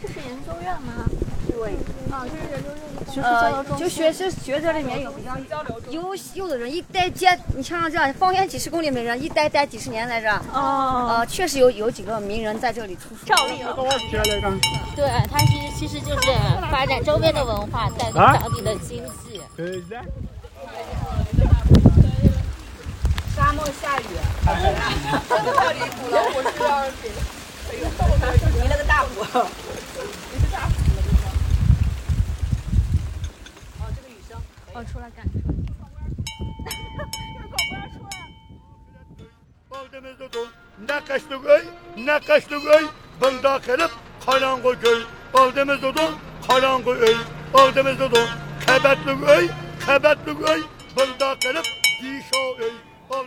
这是研究院吗？对，啊，这是研究院学术交呃流，中就。学生学者里面有比较有有的人一待接，你像这样方圆几十公里的人一待待几十年来着。哦，呃，确实有有几个名人在这里出书。赵丽颖。对，它是其实就是发展周边的文化，带动当地的经济。沙漠下雨，你那个大鼓。我出来赶，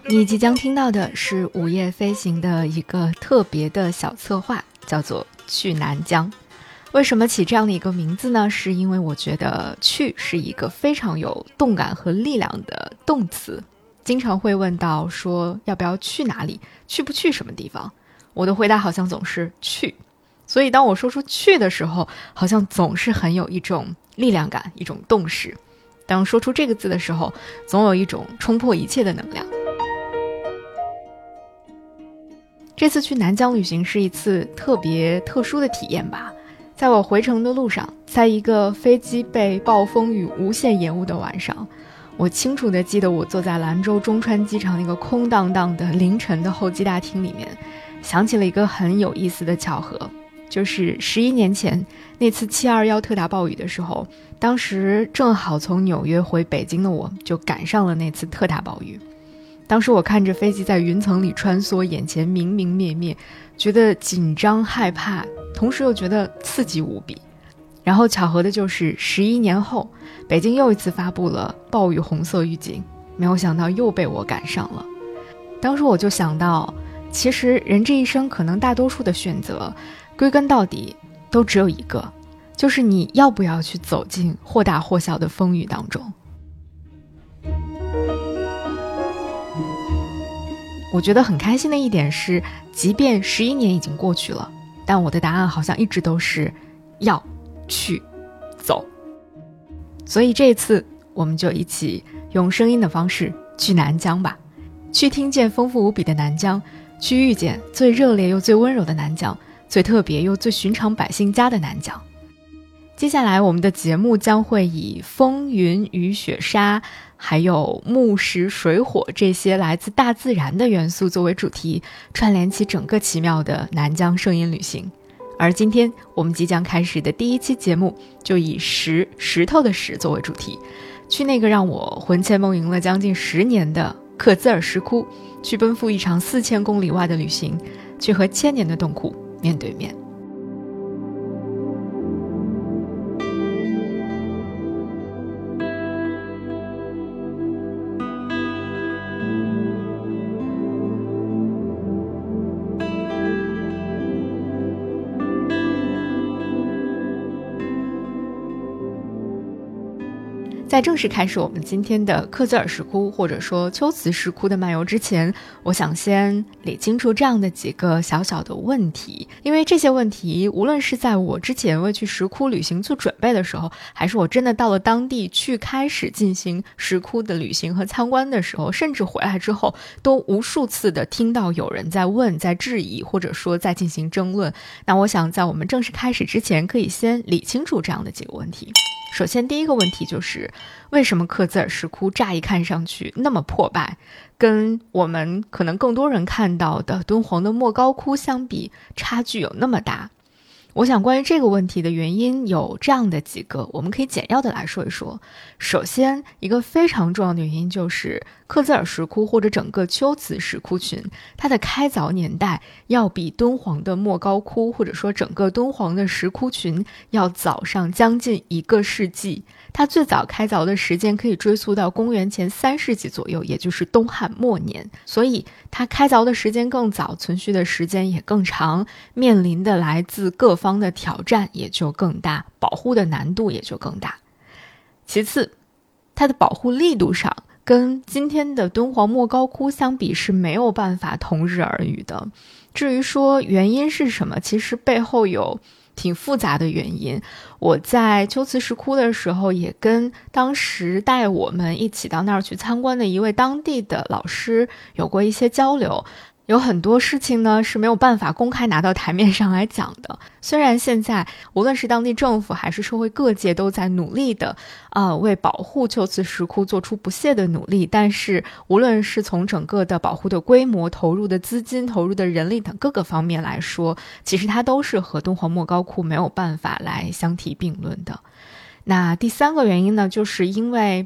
你即将听到的是午夜飞行的一个特别的小策划，叫做去南疆。为什么起这样的一个名字呢？是因为我觉得“去”是一个非常有动感和力量的动词。经常会问到说要不要去哪里，去不去什么地方？我的回答好像总是去。所以当我说出“去”的时候，好像总是很有一种力量感，一种动势。当说出这个字的时候，总有一种冲破一切的能量。这次去南疆旅行是一次特别特殊的体验吧。在我回程的路上，在一个飞机被暴风雨无限延误的晚上，我清楚地记得我坐在兰州中川机场那个空荡荡的凌晨的候机大厅里面，想起了一个很有意思的巧合，就是十一年前那次七二幺特大暴雨的时候，当时正好从纽约回北京的我就赶上了那次特大暴雨。当时我看着飞机在云层里穿梭，眼前明明灭灭，觉得紧张害怕，同时又觉得刺激无比。然后巧合的就是，十一年后，北京又一次发布了暴雨红色预警，没有想到又被我赶上了。当时我就想到，其实人这一生可能大多数的选择，归根到底都只有一个，就是你要不要去走进或大或小的风雨当中。我觉得很开心的一点是，即便十一年已经过去了，但我的答案好像一直都是要去走。所以这次我们就一起用声音的方式去南疆吧，去听见丰富无比的南疆，去遇见最热烈又最温柔的南疆，最特别又最寻常百姓家的南疆。接下来，我们的节目将会以风、云、雨、雪、沙，还有木、石、水、火这些来自大自然的元素作为主题，串联起整个奇妙的南疆声音旅行。而今天我们即将开始的第一期节目，就以石石头的石作为主题，去那个让我魂牵梦萦了将近十年的克孜尔石窟，去奔赴一场四千公里外的旅行，去和千年的洞窟面对面。在正式开始我们今天的克孜尔石窟或者说秋瓷石窟的漫游之前，我想先理清楚这样的几个小小的问题，因为这些问题无论是在我之前为去石窟旅行做准备的时候，还是我真的到了当地去开始进行石窟的旅行和参观的时候，甚至回来之后，都无数次的听到有人在问、在质疑，或者说在进行争论。那我想在我们正式开始之前，可以先理清楚这样的几个问题。首先，第一个问题就是，为什么克孜尔石窟乍一看上去那么破败，跟我们可能更多人看到的敦煌的莫高窟相比，差距有那么大？我想，关于这个问题的原因有这样的几个，我们可以简要的来说一说。首先，一个非常重要的原因就是克孜尔石窟或者整个龟兹石窟群，它的开凿年代要比敦煌的莫高窟或者说整个敦煌的石窟群要早上将近一个世纪。它最早开凿的时间可以追溯到公元前三世纪左右，也就是东汉末年，所以它开凿的时间更早，存续的时间也更长，面临的来自各方的挑战也就更大，保护的难度也就更大。其次，它的保护力度上跟今天的敦煌莫高窟相比是没有办法同日而语的。至于说原因是什么，其实背后有挺复杂的原因。我在秋瓷石窟的时候，也跟当时带我们一起到那儿去参观的一位当地的老师有过一些交流。有很多事情呢是没有办法公开拿到台面上来讲的。虽然现在无论是当地政府还是社会各界都在努力的，啊，为保护秋瓷石窟做出不懈的努力，但是无论是从整个的保护的规模、投入的资金、投入的人力等各个方面来说，其实它都是和敦煌莫高窟没有办法来相提并论的。那第三个原因呢，就是因为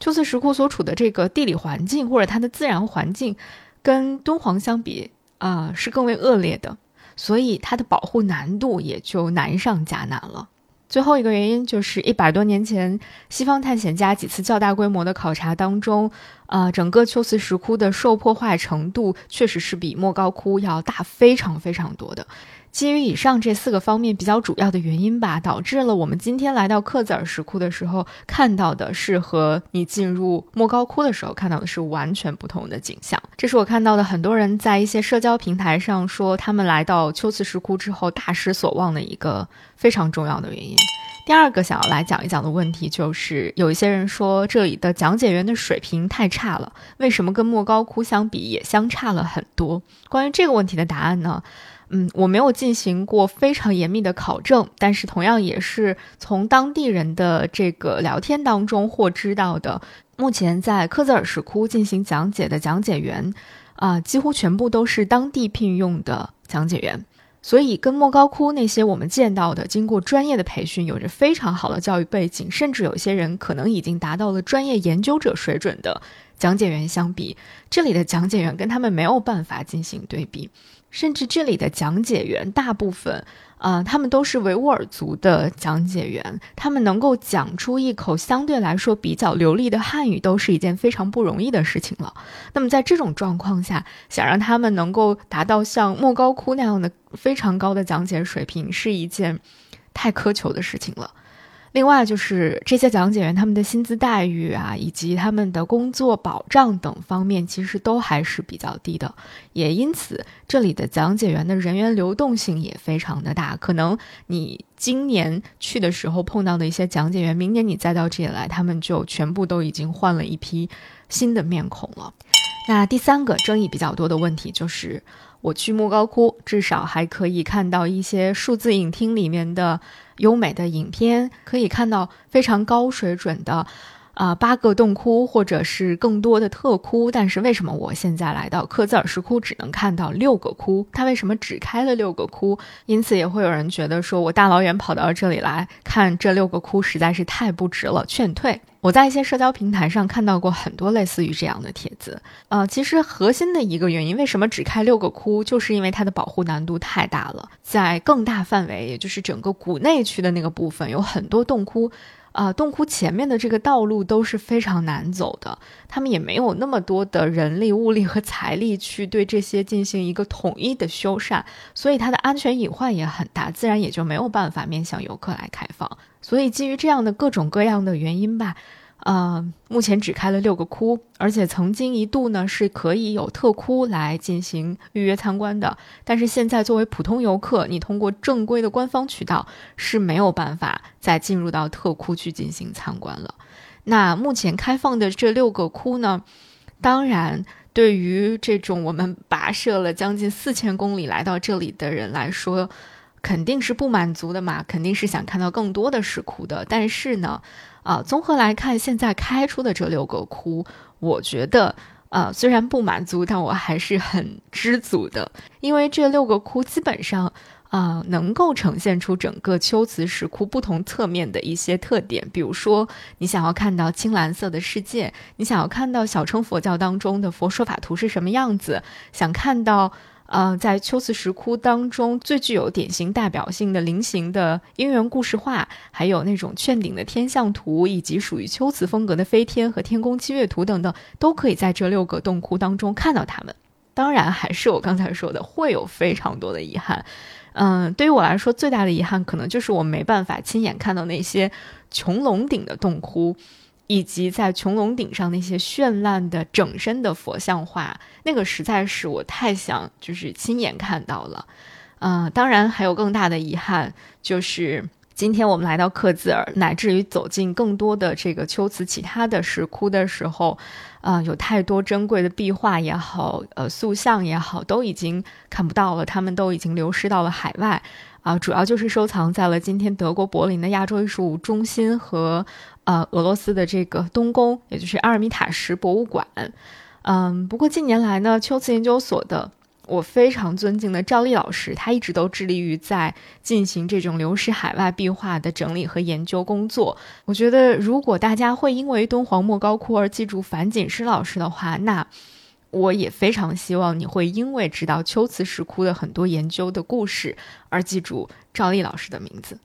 秋瓷石窟所处的这个地理环境或者它的自然环境。跟敦煌相比啊，是更为恶劣的，所以它的保护难度也就难上加难了。最后一个原因就是一百多年前，西方探险家几次较大规模的考察当中，啊，整个秋瓷石窟的受破坏程度确实是比莫高窟要大非常非常多的。基于以上这四个方面比较主要的原因吧，导致了我们今天来到克孜尔石窟的时候，看到的是和你进入莫高窟的时候看到的是完全不同的景象。这是我看到的很多人在一些社交平台上说，他们来到秋瓷石窟之后大失所望的一个非常重要的原因。第二个想要来讲一讲的问题就是，有一些人说这里的讲解员的水平太差了，为什么跟莫高窟相比也相差了很多？关于这个问题的答案呢？嗯，我没有进行过非常严密的考证，但是同样也是从当地人的这个聊天当中获知到的。目前在克孜尔石窟进行讲解的讲解员，啊，几乎全部都是当地聘用的讲解员，所以跟莫高窟那些我们见到的经过专业的培训、有着非常好的教育背景，甚至有些人可能已经达到了专业研究者水准的讲解员相比，这里的讲解员跟他们没有办法进行对比。甚至这里的讲解员大部分，啊，他们都是维吾尔族的讲解员，他们能够讲出一口相对来说比较流利的汉语，都是一件非常不容易的事情了。那么在这种状况下，想让他们能够达到像莫高窟那样的非常高的讲解水平，是一件太苛求的事情了。另外就是这些讲解员他们的薪资待遇啊，以及他们的工作保障等方面，其实都还是比较低的。也因此，这里的讲解员的人员流动性也非常的大。可能你今年去的时候碰到的一些讲解员，明年你再到这里来，他们就全部都已经换了一批新的面孔了。那第三个争议比较多的问题就是，我去莫高窟，至少还可以看到一些数字影厅里面的。优美的影片可以看到非常高水准的，啊，八个洞窟或者是更多的特窟。但是为什么我现在来到克孜尔石窟只能看到六个窟？它为什么只开了六个窟？因此也会有人觉得说我大老远跑到这里来看这六个窟实在是太不值了，劝退。我在一些社交平台上看到过很多类似于这样的帖子，呃，其实核心的一个原因，为什么只开六个窟，就是因为它的保护难度太大了。在更大范围，也就是整个谷内区的那个部分，有很多洞窟，啊，洞窟前面的这个道路都是非常难走的，他们也没有那么多的人力、物力和财力去对这些进行一个统一的修缮，所以它的安全隐患也很大，自然也就没有办法面向游客来开放。所以，基于这样的各种各样的原因吧，呃，目前只开了六个窟，而且曾经一度呢是可以有特窟来进行预约参观的。但是现在作为普通游客，你通过正规的官方渠道是没有办法再进入到特窟去进行参观了。那目前开放的这六个窟呢，当然对于这种我们跋涉了将近四千公里来到这里的人来说。肯定是不满足的嘛，肯定是想看到更多的石窟的。但是呢，啊，综合来看，现在开出的这六个窟，我觉得，呃，虽然不满足，但我还是很知足的，因为这六个窟基本上，啊，能够呈现出整个秋瓷石窟不同侧面的一些特点。比如说，你想要看到青蓝色的世界，你想要看到小乘佛教当中的佛说法图是什么样子，想看到。呃，在秋瓷石窟当中，最具有典型代表性的菱形的姻缘故事画，还有那种券顶的天象图，以及属于秋瓷风格的飞天和天宫七月图等等，都可以在这六个洞窟当中看到它们。当然，还是我刚才说的，会有非常多的遗憾。嗯，对于我来说，最大的遗憾可能就是我没办法亲眼看到那些穹隆顶的洞窟。以及在穹隆顶上那些绚烂的整身的佛像画，那个实在是我太想就是亲眼看到了，嗯，当然还有更大的遗憾，就是今天我们来到克孜尔，乃至于走进更多的这个秋瓷其他的石窟的时候，啊，有太多珍贵的壁画也好，呃，塑像也好，都已经看不到了，他们都已经流失到了海外。啊，主要就是收藏在了今天德国柏林的亚洲艺术中心和呃俄罗斯的这个东宫，也就是阿尔米塔什博物馆。嗯，不过近年来呢，秋瓷研究所的我非常尊敬的赵丽老师，他一直都致力于在进行这种流失海外壁画的整理和研究工作。我觉得，如果大家会因为敦煌莫高窟而记住樊锦诗老师的话，那。我也非常希望你会因为知道秋瓷石窟的很多研究的故事而记住赵丽老师的名字。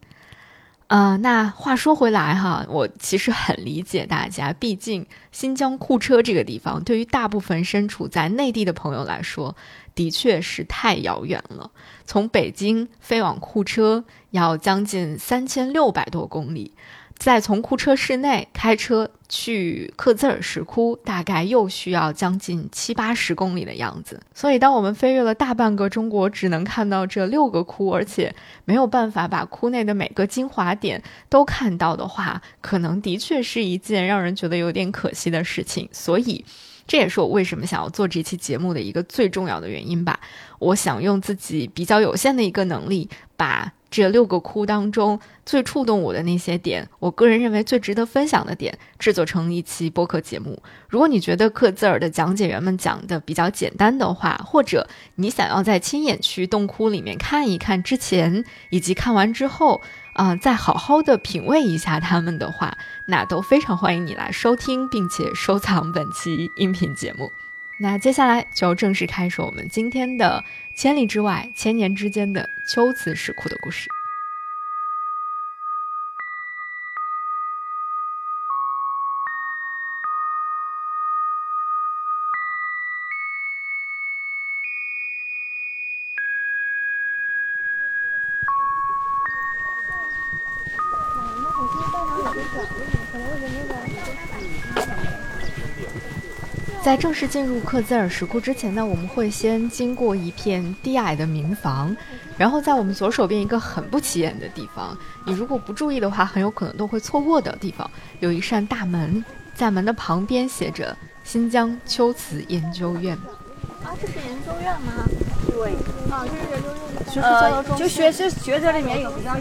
啊，那话说回来哈，我其实很理解大家，毕竟新疆库车这个地方对于大部分身处在内地的朋友来说，的确是太遥远了。从北京飞往库车要将近三千六百多公里。再从库车市内开车去克孜尔石窟，大概又需要将近七八十公里的样子。所以，当我们飞越了大半个中国，只能看到这六个窟，而且没有办法把窟内的每个精华点都看到的话，可能的确是一件让人觉得有点可惜的事情。所以，这也是我为什么想要做这期节目的一个最重要的原因吧。我想用自己比较有限的一个能力，把。这六个窟当中最触动我的那些点，我个人认为最值得分享的点，制作成一期播客节目。如果你觉得克孜尔的讲解员们讲的比较简单的话，或者你想要在亲眼去洞窟里面看一看之前，以及看完之后，啊，再好好的品味一下他们的话，那都非常欢迎你来收听并且收藏本期音频节目。那接下来就正式开始我们今天的千里之外、千年之间的秋瓷石窟的故事。在正式进入克孜尔石窟之前呢，我们会先经过一片低矮的民房，然后在我们左手边一个很不起眼的地方，你如果不注意的话，很有可能都会错过的地方，有一扇大门，在门的旁边写着“新疆秋瓷研究院”。啊，这是研究院吗？对。啊，就是研究院。学术交流中心。就学生学者里面有比较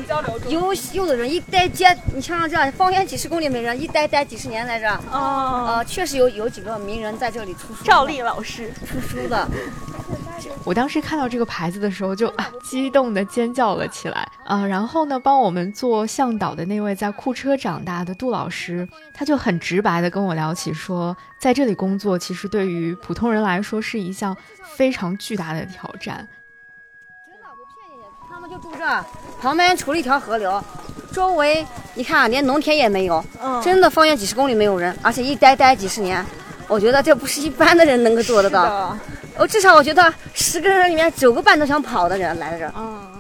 有有的人一待接，你像这样方圆几十公里没人，一待待几十年来着。哦。呃，确实有有几个名人在这里出书。赵丽老师出书的。我当时看到这个牌子的时候，就激动的尖叫了起来啊！然后呢，帮我们做向导的那位在库车长大的杜老师，他就很直白的跟我聊起说，在这里工作其实对于普通人来说是一项非常巨大的挑战。真的不骗你，他们就住这，旁边除了一条河流，周围你看连农田也没有，真的方圆几十公里没有人，而且一待待几十年，我觉得这不是一般的人能够做得到。我至少我觉得十个人里面九个半都想跑的人来了这儿。嗯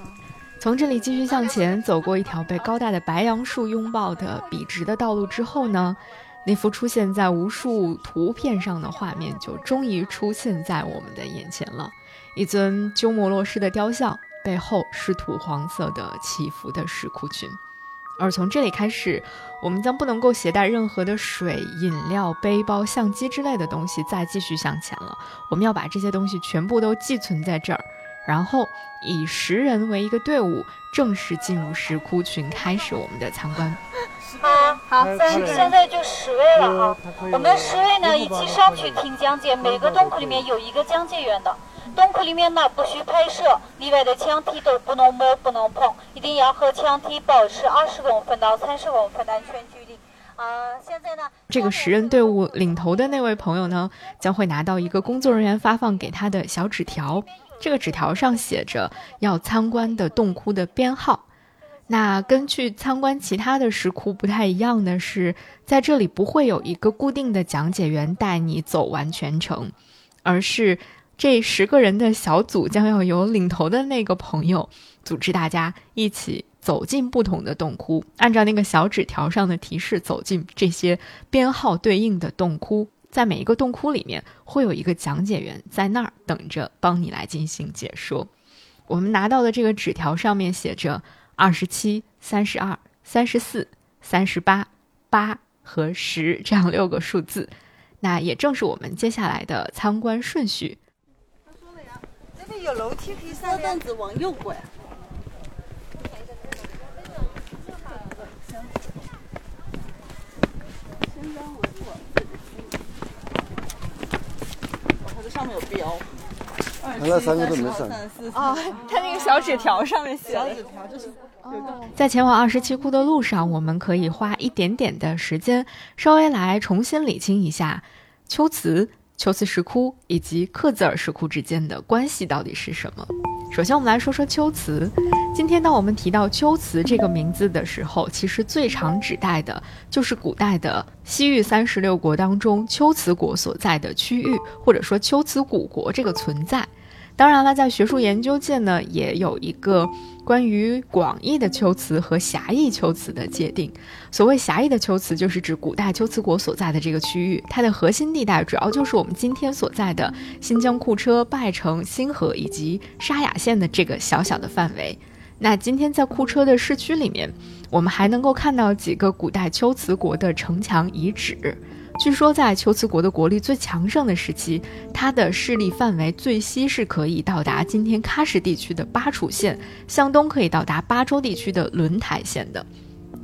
从这里继续向前走过一条被高大的白杨树拥抱的笔直的道路之后呢，那幅出现在无数图片上的画面就终于出现在我们的眼前了。一尊鸠摩罗什的雕像，背后是土黄色的起伏的石窟群。而从这里开始，我们将不能够携带任何的水、饮料、背包、相机之类的东西再继续向前了。我们要把这些东西全部都寄存在这儿，然后以十人为一个队伍，正式进入石窟群，开始我们的参观。好，好，现在就十位了啊！我们十位呢一起上去听讲解，每个洞窟里面有一个讲解员的。洞窟里面呢不许拍摄，里外的墙体都不能摸、不能碰，一定要和墙体保持二十公分到三十公分的安全距离。啊，现在呢，这个十人队伍领头的那位朋友呢，将会拿到一个工作人员发放给他的小纸条，这个纸条上写着要参观的洞窟的编号。那根据参观其他的石窟不太一样的是，在这里不会有一个固定的讲解员带你走完全程，而是。这十个人的小组将要由领头的那个朋友组织大家一起走进不同的洞窟，按照那个小纸条上的提示走进这些编号对应的洞窟。在每一个洞窟里面会有一个讲解员在那儿等着帮你来进行解说。我们拿到的这个纸条上面写着二十七、三十二、三十四、三十八、八和十这样六个数字，那也正是我们接下来的参观顺序。有楼梯可以上凳子往右拐。它这上面有标。那三个都没上。哦，他那个小纸条上面写。小纸条就是。在前往二十七窟的路上，我们可以花一点点的时间，稍微来重新理清一下秋瓷、秋兹石窟以及克孜尔石窟之间的关系到底是什么。首先，我们来说说秋瓷。今天当我们提到秋瓷这个名字的时候，其实最常指代的就是古代的西域三十六国当中秋瓷国所在的区域，或者说秋瓷古国这个存在。当然了，在学术研究界呢，也有一个关于广义的秋瓷和狭义秋瓷的界定。所谓狭义的秋瓷，就是指古代秋瓷国所在的这个区域，它的核心地带主要就是我们今天所在的新疆库车、拜城、新河以及沙雅县的这个小小的范围。那今天在库车的市区里面，我们还能够看到几个古代秋瓷国的城墙遗址。据说，在龟兹国的国力最强盛的时期，它的势力范围最西是可以到达今天喀什地区的巴楚县，向东可以到达巴州地区的轮台县的。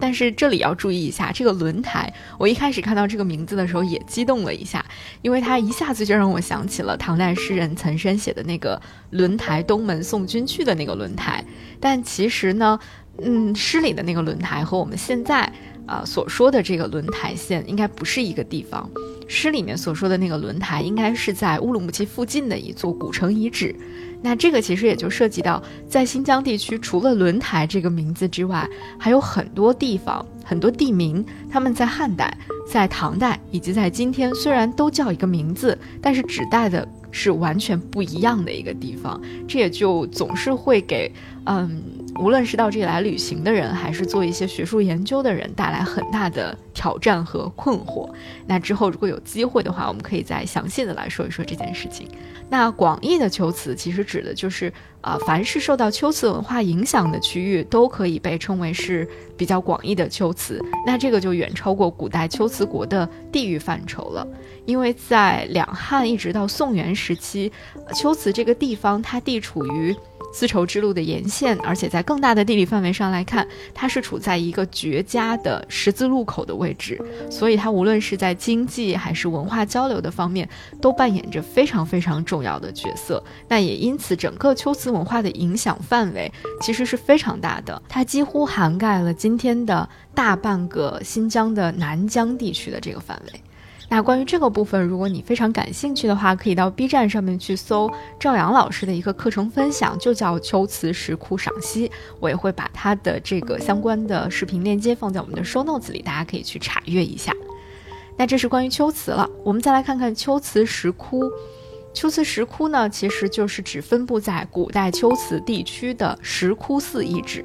但是这里要注意一下，这个轮台，我一开始看到这个名字的时候也激动了一下，因为它一下子就让我想起了唐代诗人岑参写的那个“轮台东门送君去”的那个轮台。但其实呢，嗯，诗里的那个轮台和我们现在。啊，所说的这个轮台县应该不是一个地方。诗里面所说的那个轮台，应该是在乌鲁木齐附近的一座古城遗址。那这个其实也就涉及到，在新疆地区，除了轮台这个名字之外，还有很多地方、很多地名，他们在汉代、在唐代以及在今天，虽然都叫一个名字，但是指代的是完全不一样的一个地方。这也就总是会给，嗯。无论是到这里来旅行的人，还是做一些学术研究的人，带来很大的挑战和困惑。那之后如果有机会的话，我们可以再详细的来说一说这件事情。那广义的秋瓷其实指的就是，啊，凡是受到秋瓷文化影响的区域，都可以被称为是比较广义的秋瓷。那这个就远超过古代秋瓷国的地域范畴了，因为在两汉一直到宋元时期，秋瓷这个地方它地处于。丝绸之路的沿线，而且在更大的地理范围上来看，它是处在一个绝佳的十字路口的位置，所以它无论是在经济还是文化交流的方面，都扮演着非常非常重要的角色。那也因此，整个秋瓷文化的影响范围其实是非常大的，它几乎涵盖了今天的大半个新疆的南疆地区的这个范围。那关于这个部分，如果你非常感兴趣的话，可以到 B 站上面去搜赵阳老师的一个课程分享，就叫《秋瓷石窟赏析》，我也会把他的这个相关的视频链接放在我们的 show notes 里，大家可以去查阅一下。那这是关于秋瓷了，我们再来看看秋瓷石窟。秋瓷石窟呢，其实就是指分布在古代秋瓷地区的石窟寺遗址。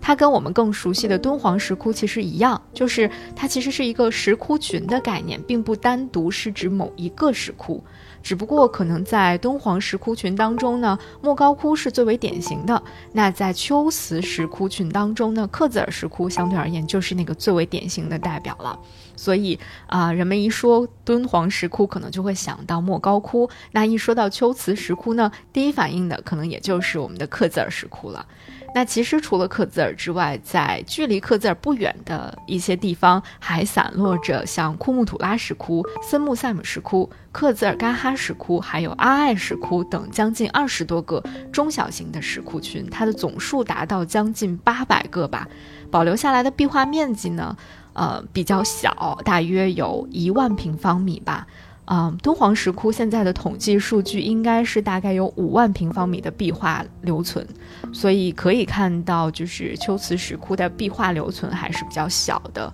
它跟我们更熟悉的敦煌石窟其实一样，就是它其实是一个石窟群的概念，并不单独是指某一个石窟。只不过可能在敦煌石窟群当中呢，莫高窟是最为典型的。那在秋瓷石窟群当中呢，克孜尔石窟相对而言就是那个最为典型的代表了。所以啊，人们一说敦煌石窟，可能就会想到莫高窟。那一说到秋瓷石窟呢，第一反应的可能也就是我们的克孜尔石窟了。那其实除了克孜尔之外，在距离克孜尔不远的一些地方，还散落着像库木吐拉石窟、森木塞姆石窟、克孜尔干哈石窟，还有阿爱石窟等将近二十多个中小型的石窟群，它的总数达到将近八百个吧。保留下来的壁画面积呢，呃，比较小，大约有一万平方米吧。嗯，敦煌石窟现在的统计数据应该是大概有五万平方米的壁画留存，所以可以看到，就是秋瓷石窟的壁画留存还是比较小的，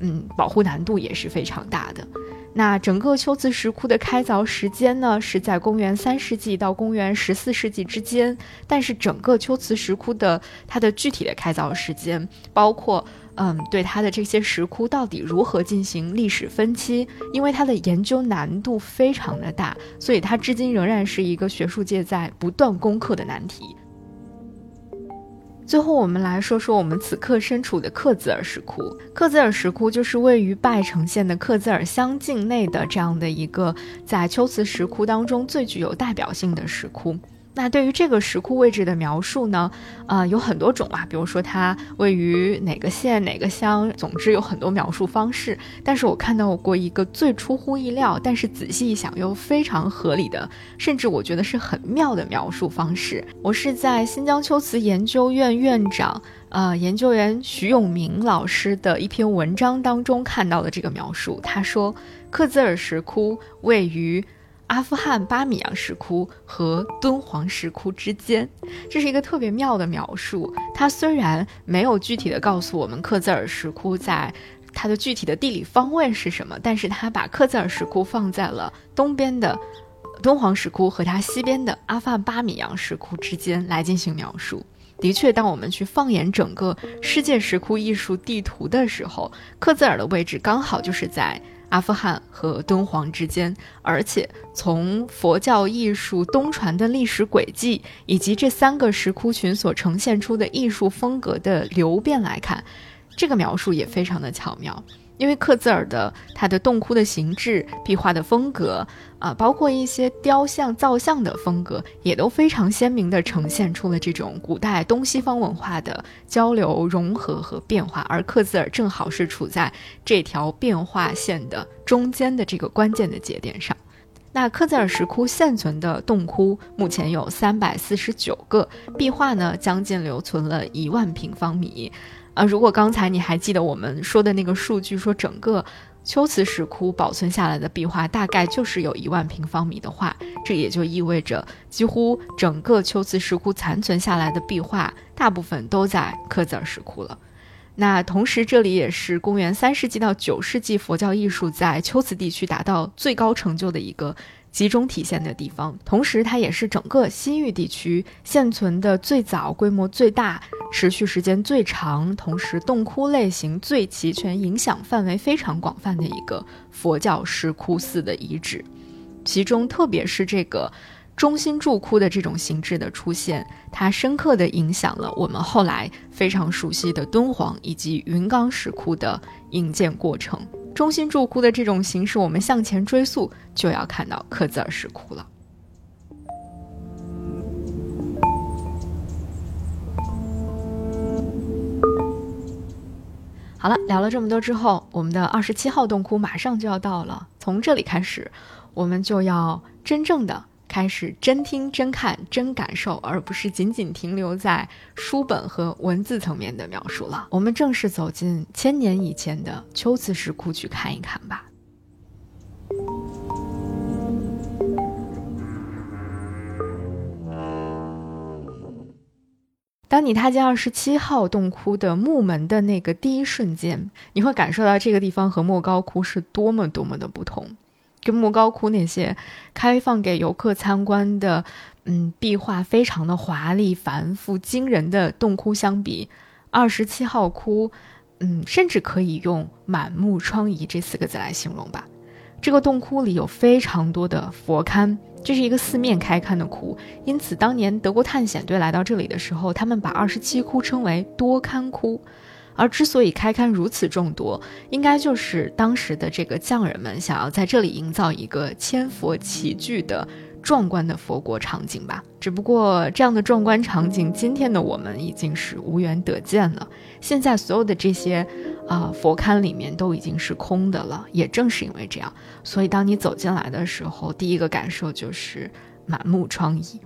嗯，保护难度也是非常大的。那整个秋瓷石窟的开凿时间呢，是在公元三世纪到公元十四世纪之间，但是整个秋瓷石窟的它的具体的开凿时间，包括。嗯，对它的这些石窟到底如何进行历史分期？因为它的研究难度非常的大，所以它至今仍然是一个学术界在不断攻克的难题。最后，我们来说说我们此刻身处的克孜尔石窟。克孜尔石窟就是位于拜城县的克孜尔乡境内的这样的一个在秋瓷石窟当中最具有代表性的石窟。那对于这个石窟位置的描述呢，呃，有很多种啊，比如说它位于哪个县哪个乡，总之有很多描述方式。但是我看到过一个最出乎意料，但是仔细一想又非常合理的，甚至我觉得是很妙的描述方式。我是在新疆秋瓷研究院院长，呃，研究员徐永明老师的一篇文章当中看到的这个描述。他说，克孜尔石窟位于。阿富汗巴米扬石窟和敦煌石窟之间，这是一个特别妙的描述。它虽然没有具体的告诉我们克孜尔石窟在它的具体的地理方位是什么，但是它把克孜尔石窟放在了东边的敦煌石窟和它西边的阿富汗巴米扬石窟之间来进行描述。的确，当我们去放眼整个世界石窟艺术地图的时候，克孜尔的位置刚好就是在。阿富汗和敦煌之间，而且从佛教艺术东传的历史轨迹，以及这三个石窟群所呈现出的艺术风格的流变来看，这个描述也非常的巧妙。因为克孜尔的它的洞窟的形制、壁画的风格啊，包括一些雕像造像的风格，也都非常鲜明地呈现出了这种古代东西方文化的交流、融合和变化。而克孜尔正好是处在这条变化线的中间的这个关键的节点上。那克孜尔石窟现存的洞窟目前有三百四十九个，壁画呢将近留存了一万平方米。啊，如果刚才你还记得我们说的那个数据，说整个秋瓷石窟保存下来的壁画大概就是有一万平方米的话，这也就意味着几乎整个秋瓷石窟残存下来的壁画大部分都在克孜尔石窟了。那同时，这里也是公元三世纪到九世纪佛教艺术在秋瓷地区达到最高成就的一个。集中体现的地方，同时它也是整个西域地区现存的最早、规模最大、持续时间最长，同时洞窟类型最齐全、影响范围非常广泛的一个佛教石窟寺的遗址。其中，特别是这个中心柱窟的这种形制的出现，它深刻地影响了我们后来非常熟悉的敦煌以及云冈石窟的营建过程。中心柱窟的这种形式，我们向前追溯，就要看到克孜尔石窟了。好了，聊了这么多之后，我们的二十七号洞窟马上就要到了。从这里开始，我们就要真正的。开始真听、真看、真感受，而不是仅仅停留在书本和文字层面的描述了。我们正式走进千年以前的秋瓷石窟去看一看吧。当你踏进二十七号洞窟的木门的那个第一瞬间，你会感受到这个地方和莫高窟是多么多么的不同。跟莫高窟那些开放给游客参观的，嗯，壁画非常的华丽、繁复、惊人的洞窟相比，二十七号窟，嗯，甚至可以用满目疮痍这四个字来形容吧。这个洞窟里有非常多的佛龛，这是一个四面开龛的窟，因此当年德国探险队来到这里的时候，他们把二十七窟称为多龛窟。而之所以开龛如此众多，应该就是当时的这个匠人们想要在这里营造一个千佛齐聚的壮观的佛国场景吧。只不过这样的壮观场景，今天的我们已经是无缘得见了。现在所有的这些啊佛龛里面都已经是空的了。也正是因为这样，所以当你走进来的时候，第一个感受就是满目疮痍。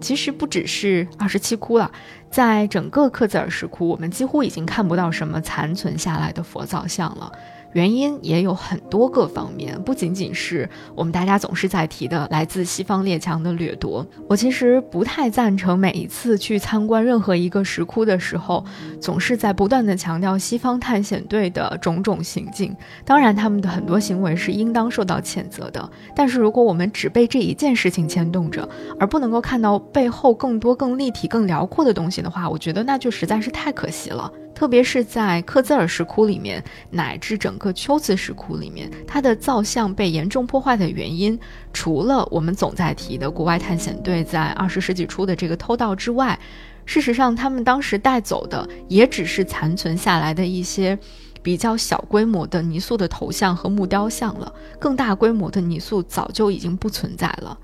其实不只是二十七窟了，在整个克孜尔石窟，我们几乎已经看不到什么残存下来的佛造像了。原因也有很多个方面，不仅仅是我们大家总是在提的来自西方列强的掠夺。我其实不太赞成每一次去参观任何一个石窟的时候，总是在不断的强调西方探险队的种种行径。当然，他们的很多行为是应当受到谴责的。但是，如果我们只被这一件事情牵动着，而不能够看到背后更多、更立体、更辽阔的东西的话，我觉得那就实在是太可惜了。特别是在克孜尔石窟里面，乃至整个秋瓷石窟里面，它的造像被严重破坏的原因，除了我们总在提的国外探险队在二十世纪初的这个偷盗之外，事实上，他们当时带走的也只是残存下来的一些比较小规模的泥塑的头像和木雕像了，更大规模的泥塑早就已经不存在了。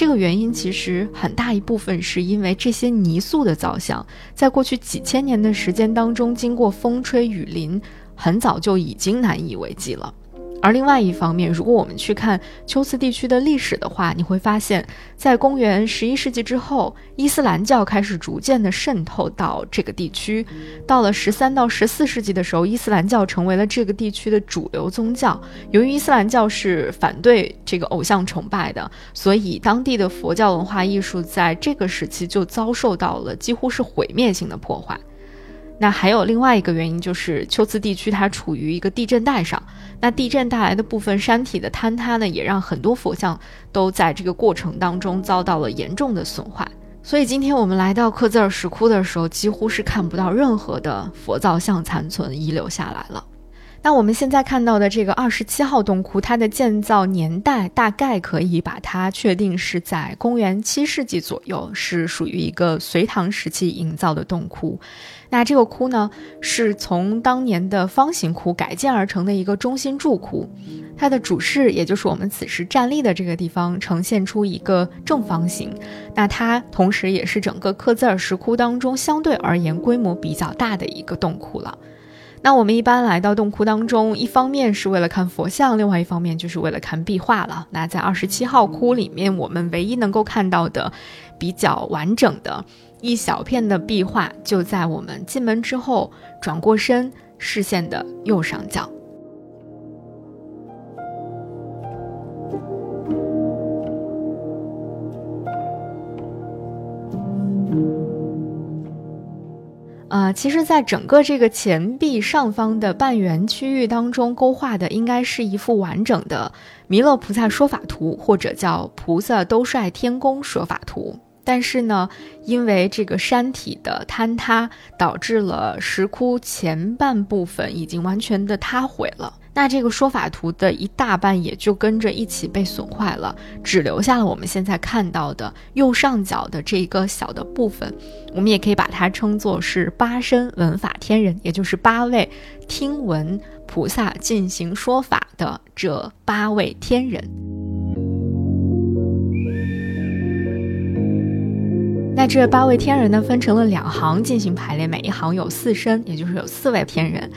这个原因其实很大一部分是因为这些泥塑的造像，在过去几千年的时间当中，经过风吹雨淋，很早就已经难以为继了。而另外一方面，如果我们去看秋瓷地区的历史的话，你会发现，在公元十一世纪之后，伊斯兰教开始逐渐的渗透到这个地区。到了十三到十四世纪的时候，伊斯兰教成为了这个地区的主流宗教。由于伊斯兰教是反对这个偶像崇拜的，所以当地的佛教文化艺术在这个时期就遭受到了几乎是毁灭性的破坏。那还有另外一个原因，就是秋瓷地区它处于一个地震带上，那地震带来的部分山体的坍塌呢，也让很多佛像都在这个过程当中遭到了严重的损坏。所以今天我们来到克孜尔石窟的时候，几乎是看不到任何的佛造像残存遗留下来了。那我们现在看到的这个二十七号洞窟，它的建造年代大概可以把它确定是在公元七世纪左右，是属于一个隋唐时期营造的洞窟。那这个窟呢，是从当年的方形窟改建而成的一个中心柱窟，它的主室，也就是我们此时站立的这个地方，呈现出一个正方形。那它同时也是整个克孜尔石窟当中相对而言规模比较大的一个洞窟了。那我们一般来到洞窟当中，一方面是为了看佛像，另外一方面就是为了看壁画了。那在二十七号窟里面，我们唯一能够看到的比较完整的一小片的壁画，就在我们进门之后转过身视线的右上角。呃，其实，在整个这个前壁上方的半圆区域当中，勾画的应该是一幅完整的弥勒菩萨说法图，或者叫菩萨兜率天宫说法图。但是呢，因为这个山体的坍塌，导致了石窟前半部分已经完全的塌毁了。那这个说法图的一大半也就跟着一起被损坏了，只留下了我们现在看到的右上角的这一个小的部分。我们也可以把它称作是八身闻法天人，也就是八位听闻菩萨进行说法的这八位天人。那这八位天人呢，分成了两行进行排列，每一行有四身，也就是有四位天人。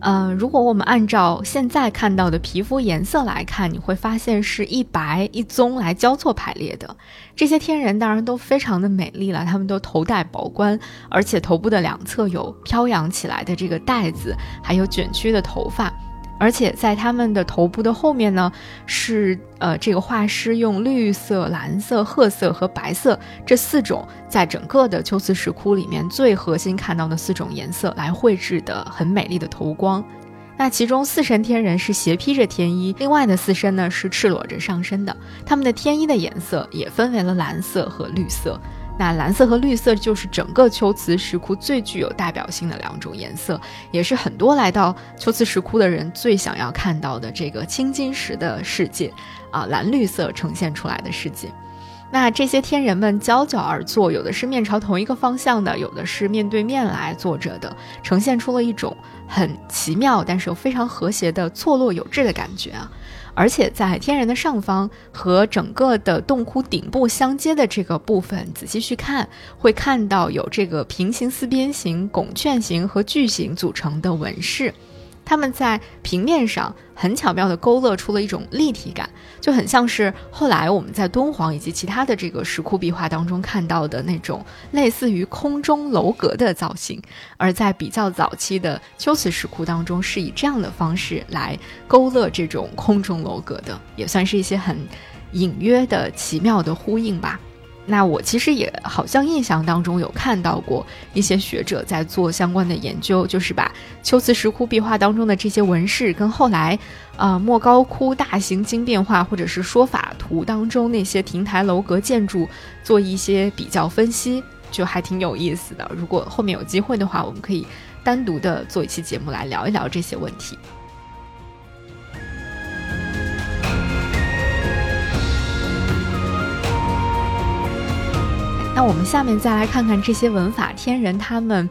呃，如果我们按照现在看到的皮肤颜色来看，你会发现是一白一棕来交错排列的。这些天人当然都非常的美丽了，他们都头戴宝冠，而且头部的两侧有飘扬起来的这个带子，还有卷曲的头发。而且在他们的头部的后面呢，是呃这个画师用绿色、蓝色、褐色和白色这四种，在整个的秋瓷石窟里面最核心看到的四种颜色来绘制的很美丽的头光。那其中四神天人是斜披着天衣，另外的四身呢是赤裸着上身的，他们的天衣的颜色也分为了蓝色和绿色。那蓝色和绿色就是整个秋瓷石窟最具有代表性的两种颜色，也是很多来到秋瓷石窟的人最想要看到的这个青金石的世界，啊，蓝绿色呈现出来的世界。那这些天人们交角而坐，有的是面朝同一个方向的，有的是面对面来坐着的，呈现出了一种很奇妙但是又非常和谐的错落有致的感觉啊。而且在天然的上方和整个的洞窟顶部相接的这个部分，仔细去看，会看到有这个平行四边形、拱券形和矩形组成的纹饰。它们在平面上很巧妙地勾勒出了一种立体感，就很像是后来我们在敦煌以及其他的这个石窟壁画当中看到的那种类似于空中楼阁的造型。而在比较早期的秋瓷石窟当中，是以这样的方式来勾勒这种空中楼阁的，也算是一些很隐约的奇妙的呼应吧。那我其实也好像印象当中有看到过一些学者在做相关的研究，就是把秋瓷石窟壁画当中的这些纹饰跟后来，呃莫高窟大型经变画或者是说法图当中那些亭台楼阁建筑做一些比较分析，就还挺有意思的。如果后面有机会的话，我们可以单独的做一期节目来聊一聊这些问题。那我们下面再来看看这些文法天人他们，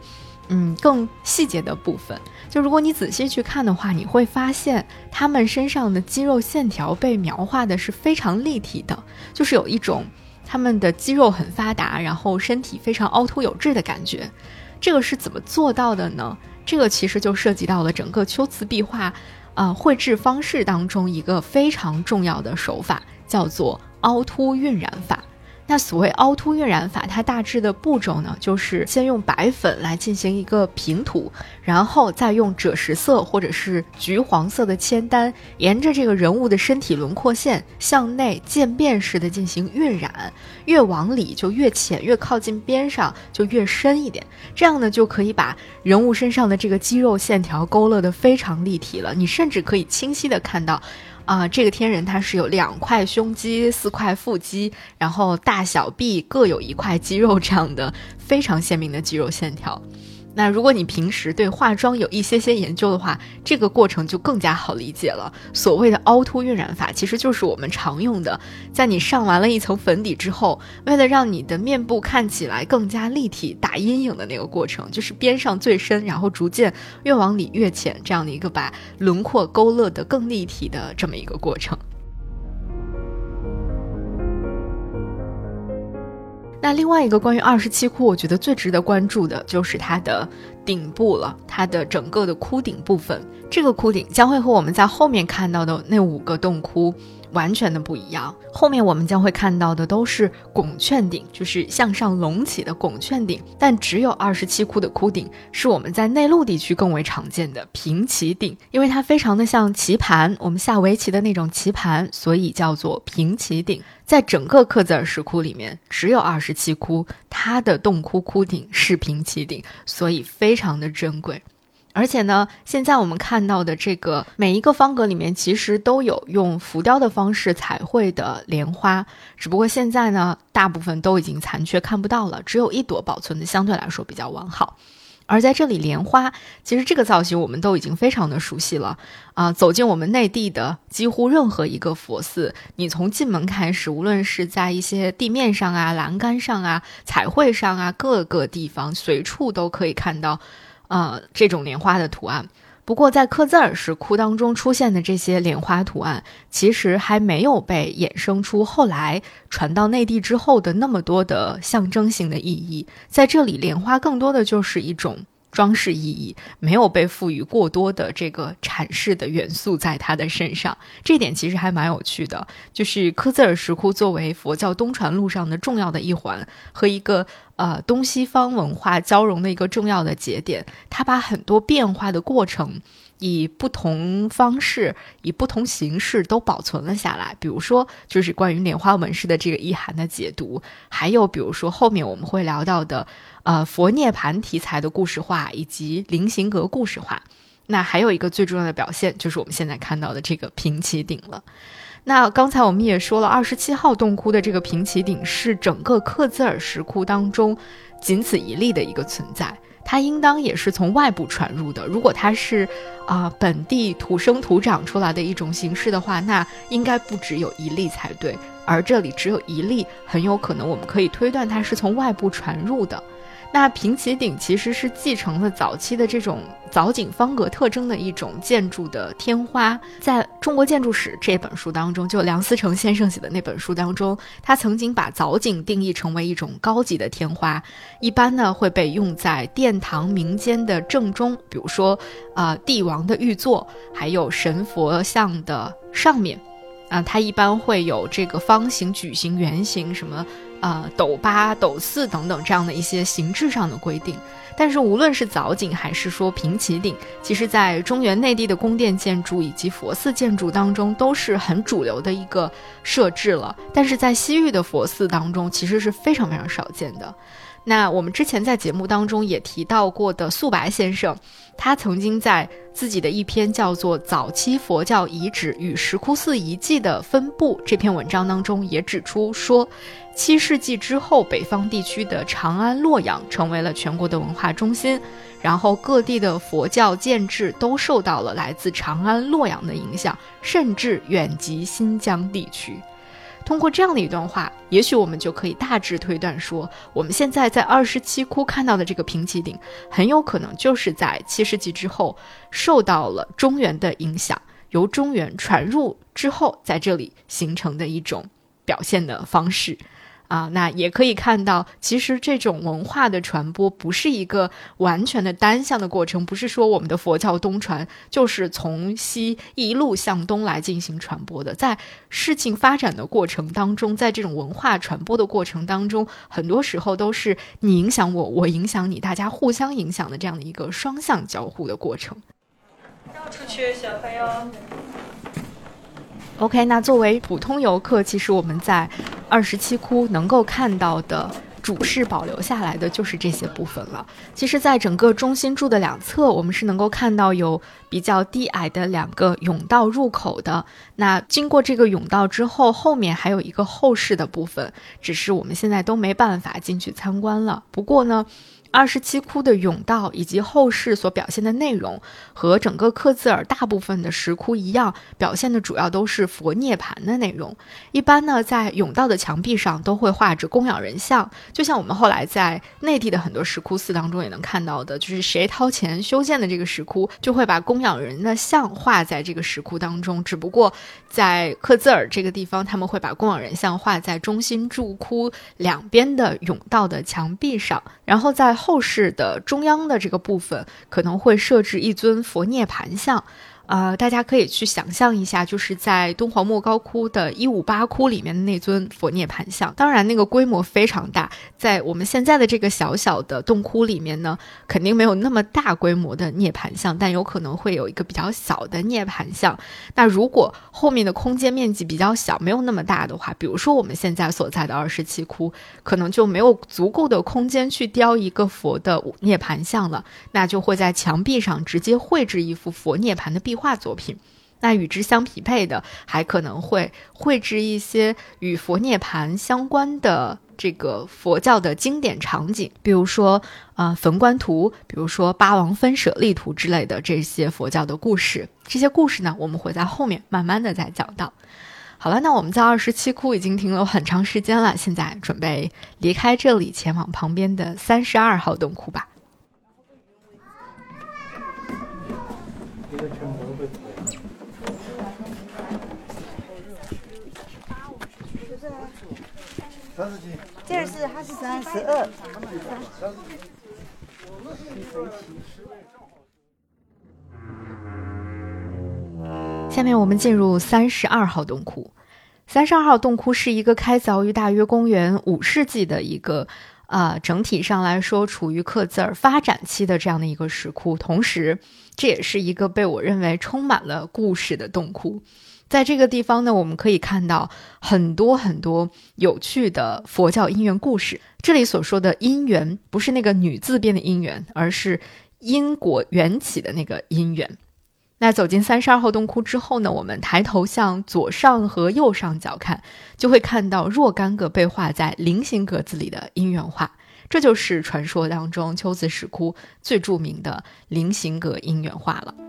嗯，更细节的部分。就如果你仔细去看的话，你会发现他们身上的肌肉线条被描画的是非常立体的，就是有一种他们的肌肉很发达，然后身体非常凹凸有致的感觉。这个是怎么做到的呢？这个其实就涉及到了整个秋瓷壁画，啊，绘制方式当中一个非常重要的手法，叫做凹凸晕染法。那所谓凹凸晕染法，它大致的步骤呢，就是先用白粉来进行一个平涂，然后再用赭石色或者是橘黄色的铅丹，沿着这个人物的身体轮廓线向内渐变式的进行晕染，越往里就越浅，越靠近边上就越深一点，这样呢就可以把人物身上的这个肌肉线条勾勒得非常立体了，你甚至可以清晰的看到。啊，这个天人他是有两块胸肌、四块腹肌，然后大小臂各有一块肌肉，这样的非常鲜明的肌肉线条。那如果你平时对化妆有一些些研究的话，这个过程就更加好理解了。所谓的凹凸晕染法，其实就是我们常用的，在你上完了一层粉底之后，为了让你的面部看起来更加立体、打阴影的那个过程，就是边上最深，然后逐渐越往里越浅，这样的一个把轮廓勾勒得更立体的这么一个过程。那另外一个关于二十七窟，我觉得最值得关注的就是它的顶部了，它的整个的窟顶部分。这个窟顶将会和我们在后面看到的那五个洞窟。完全的不一样。后面我们将会看到的都是拱券顶，就是向上隆起的拱券顶。但只有二十七窟的窟顶是我们在内陆地区更为常见的平棋顶，因为它非常的像棋盘，我们下围棋的那种棋盘，所以叫做平棋顶。在整个克孜尔石窟里面，只有二十七窟，它的洞窟窟顶是平棋顶，所以非常的珍贵。而且呢，现在我们看到的这个每一个方格里面，其实都有用浮雕的方式彩绘的莲花，只不过现在呢，大部分都已经残缺，看不到了，只有一朵保存的相对来说比较完好。而在这里，莲花其实这个造型我们都已经非常的熟悉了啊！走进我们内地的几乎任何一个佛寺，你从进门开始，无论是在一些地面上啊、栏杆上啊、彩绘上啊，各个地方随处都可以看到。呃，这种莲花的图案，不过在克孜尔石窟当中出现的这些莲花图案，其实还没有被衍生出后来传到内地之后的那么多的象征性的意义。在这里，莲花更多的就是一种。装饰意义没有被赋予过多的这个阐释的元素在他的身上，这点其实还蛮有趣的。就是科兹尔石窟作为佛教东传路上的重要的一环和一个呃东西方文化交融的一个重要的节点，它把很多变化的过程。以不同方式、以不同形式都保存了下来。比如说，就是关于莲花纹饰的这个意涵的解读，还有比如说后面我们会聊到的，呃，佛涅盘题材的故事画以及菱形格故事画。那还有一个最重要的表现，就是我们现在看到的这个平齐顶了。那刚才我们也说了，二十七号洞窟的这个平齐顶是整个克孜尔石窟当中仅此一例的一个存在。它应当也是从外部传入的。如果它是，啊，本地土生土长出来的一种形式的话，那应该不只有一例才对。而这里只有一例，很有可能我们可以推断它是从外部传入的。那平齐顶其实是继承了早期的这种藻井方格特征的一种建筑的天花，在中国建筑史这本书当中，就梁思成先生写的那本书当中，他曾经把藻井定义成为一种高级的天花，一般呢会被用在殿堂民间的正中，比如说啊帝王的御座，还有神佛像的上面，啊它一般会有这个方形、矩形、圆形什么。呃，斗八、斗四等等这样的一些形制上的规定，但是无论是藻井还是说平齐顶，其实在中原内地的宫殿建筑以及佛寺建筑当中都是很主流的一个设置了，但是在西域的佛寺当中其实是非常非常少见的。那我们之前在节目当中也提到过的素白先生，他曾经在自己的一篇叫做《早期佛教遗址与石窟寺遗迹的分布》这篇文章当中也指出说，七世纪之后，北方地区的长安、洛阳成为了全国的文化中心，然后各地的佛教建制都受到了来自长安、洛阳的影响，甚至远及新疆地区。通过这样的一段话，也许我们就可以大致推断说，我们现在在二十七窟看到的这个平齐顶，很有可能就是在七世纪之后受到了中原的影响，由中原传入之后，在这里形成的一种表现的方式。啊，那也可以看到，其实这种文化的传播不是一个完全的单向的过程，不是说我们的佛教东传就是从西一路向东来进行传播的。在事情发展的过程当中，在这种文化传播的过程当中，很多时候都是你影响我，我影响你，大家互相影响的这样的一个双向交互的过程。绕出去，小朋友。OK，那作为普通游客，其实我们在二十七窟能够看到的主室保留下来的就是这些部分了。其实，在整个中心柱的两侧，我们是能够看到有比较低矮的两个甬道入口的。那经过这个甬道之后，后面还有一个后室的部分，只是我们现在都没办法进去参观了。不过呢。二十七窟的甬道以及后室所表现的内容，和整个克孜尔大部分的石窟一样，表现的主要都是佛涅盘的内容。一般呢，在甬道的墙壁上都会画着供养人像，就像我们后来在内地的很多石窟寺当中也能看到的，就是谁掏钱修建的这个石窟，就会把供养人的像画在这个石窟当中。只不过在克孜尔这个地方，他们会把供养人像画在中心柱窟两边的甬道的墙壁上，然后在。后室的中央的这个部分可能会设置一尊佛涅盘像。呃，大家可以去想象一下，就是在敦煌莫高窟的一五八窟里面的那尊佛涅盘像，当然那个规模非常大，在我们现在的这个小小的洞窟里面呢，肯定没有那么大规模的涅盘像，但有可能会有一个比较小的涅盘像。那如果后面的空间面积比较小，没有那么大的话，比如说我们现在所在的二十七窟，可能就没有足够的空间去雕一个佛的涅盘像了，那就会在墙壁上直接绘制一幅佛涅盘的壁。画作品，那与之相匹配的，还可能会绘制一些与佛涅盘相关的这个佛教的经典场景，比如说啊焚棺图，比如说八王分舍利图之类的这些佛教的故事。这些故事呢，我们会在后面慢慢的再讲到。好了，那我们在二十七窟已经停留很长时间了，现在准备离开这里，前往旁边的三十二号洞窟吧。三十斤，这是还是三十二。下面我们进入三十二号洞窟。三十二号洞窟是一个开凿于大约公元五世纪的一个，啊，整体上来说处于刻字儿发展期的这样的一个石窟，同时这也是一个被我认为充满了故事的洞窟。在这个地方呢，我们可以看到很多很多有趣的佛教因缘故事。这里所说的因缘，不是那个女字边的因缘，而是因果缘起的那个因缘。那走进三十二号洞窟之后呢，我们抬头向左上和右上角看，就会看到若干个被画在菱形格子里的因缘画。这就是传说当中秋子石窟最著名的菱形格因缘画了。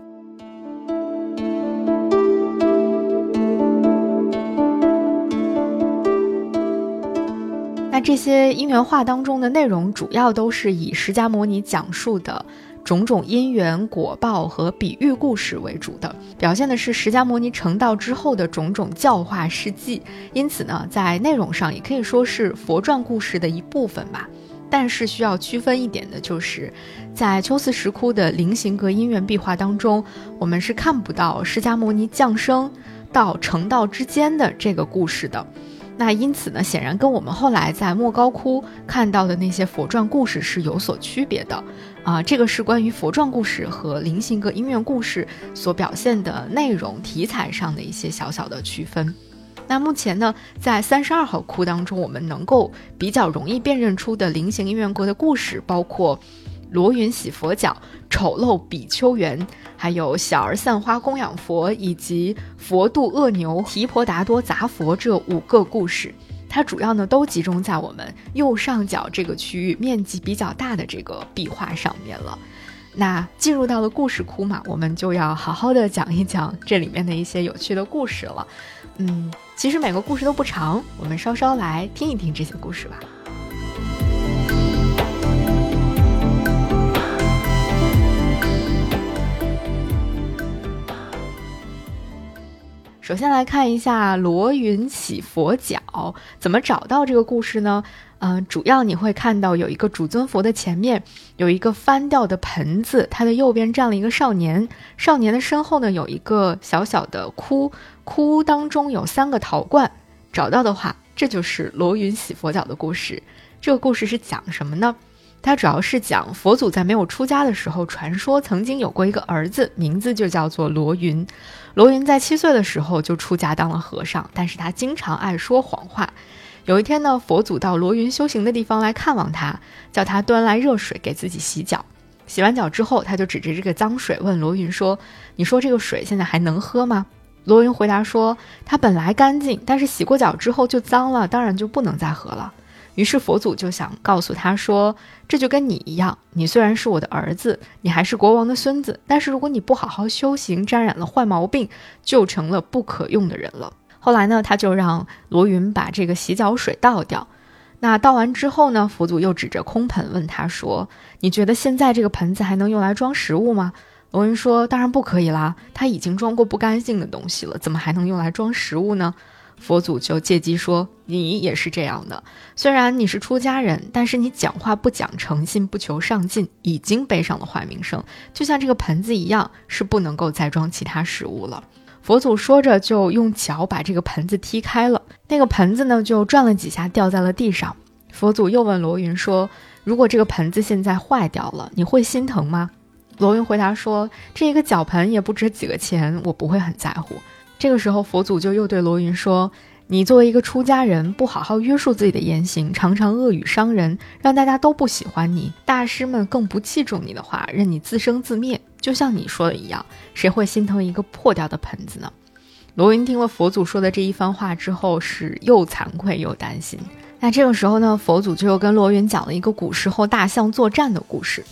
这些因缘画当中的内容，主要都是以释迦牟尼讲述的种种因缘果报和比喻故事为主的，表现的是释迦牟尼成道之后的种种教化事迹。因此呢，在内容上也可以说是佛传故事的一部分吧。但是需要区分一点的就是，在秋寺石窟的菱形格因缘壁画当中，我们是看不到释迦牟尼降生到成道之间的这个故事的。那因此呢，显然跟我们后来在莫高窟看到的那些佛传故事是有所区别的，啊，这个是关于佛传故事和菱形格音乐故事所表现的内容题材上的一些小小的区分。那目前呢，在三十二号窟当中，我们能够比较容易辨认出的菱形音乐国的故事，包括。罗云洗佛脚、丑陋比丘园，还有小儿散花供养佛，以及佛度恶牛、提婆达多杂佛这五个故事，它主要呢都集中在我们右上角这个区域，面积比较大的这个壁画上面了。那进入到了故事窟嘛，我们就要好好的讲一讲这里面的一些有趣的故事了。嗯，其实每个故事都不长，我们稍稍来听一听这些故事吧。首先来看一下罗云洗佛脚，怎么找到这个故事呢？嗯，主要你会看到有一个主尊佛的前面有一个翻掉的盆子，它的右边站了一个少年，少年的身后呢有一个小小的窟，窟当中有三个陶罐。找到的话，这就是罗云洗佛脚的故事。这个故事是讲什么呢？它主要是讲佛祖在没有出家的时候，传说曾经有过一个儿子，名字就叫做罗云。罗云在七岁的时候就出家当了和尚，但是他经常爱说谎话。有一天呢，佛祖到罗云修行的地方来看望他，叫他端来热水给自己洗脚。洗完脚之后，他就指着这个脏水问罗云说：“你说这个水现在还能喝吗？”罗云回答说：“它本来干净，但是洗过脚之后就脏了，当然就不能再喝了。”于是佛祖就想告诉他说：“这就跟你一样，你虽然是我的儿子，你还是国王的孙子，但是如果你不好好修行，沾染了坏毛病，就成了不可用的人了。”后来呢，他就让罗云把这个洗脚水倒掉。那倒完之后呢，佛祖又指着空盆问他说：“你觉得现在这个盆子还能用来装食物吗？”罗云说：“当然不可以啦，它已经装过不干净的东西了，怎么还能用来装食物呢？”佛祖就借机说：“你也是这样的，虽然你是出家人，但是你讲话不讲诚信，不求上进，已经背上了坏名声。就像这个盆子一样，是不能够再装其他食物了。”佛祖说着，就用脚把这个盆子踢开了，那个盆子呢就转了几下，掉在了地上。佛祖又问罗云说：“如果这个盆子现在坏掉了，你会心疼吗？”罗云回答说：“这一个脚盆也不值几个钱，我不会很在乎。”这个时候，佛祖就又对罗云说：“你作为一个出家人，不好好约束自己的言行，常常恶语伤人，让大家都不喜欢你，大师们更不器重你的话，任你自生自灭。就像你说的一样，谁会心疼一个破掉的盆子呢？”罗云听了佛祖说的这一番话之后，是又惭愧又担心。那这个时候呢，佛祖就又跟罗云讲了一个古时候大象作战的故事。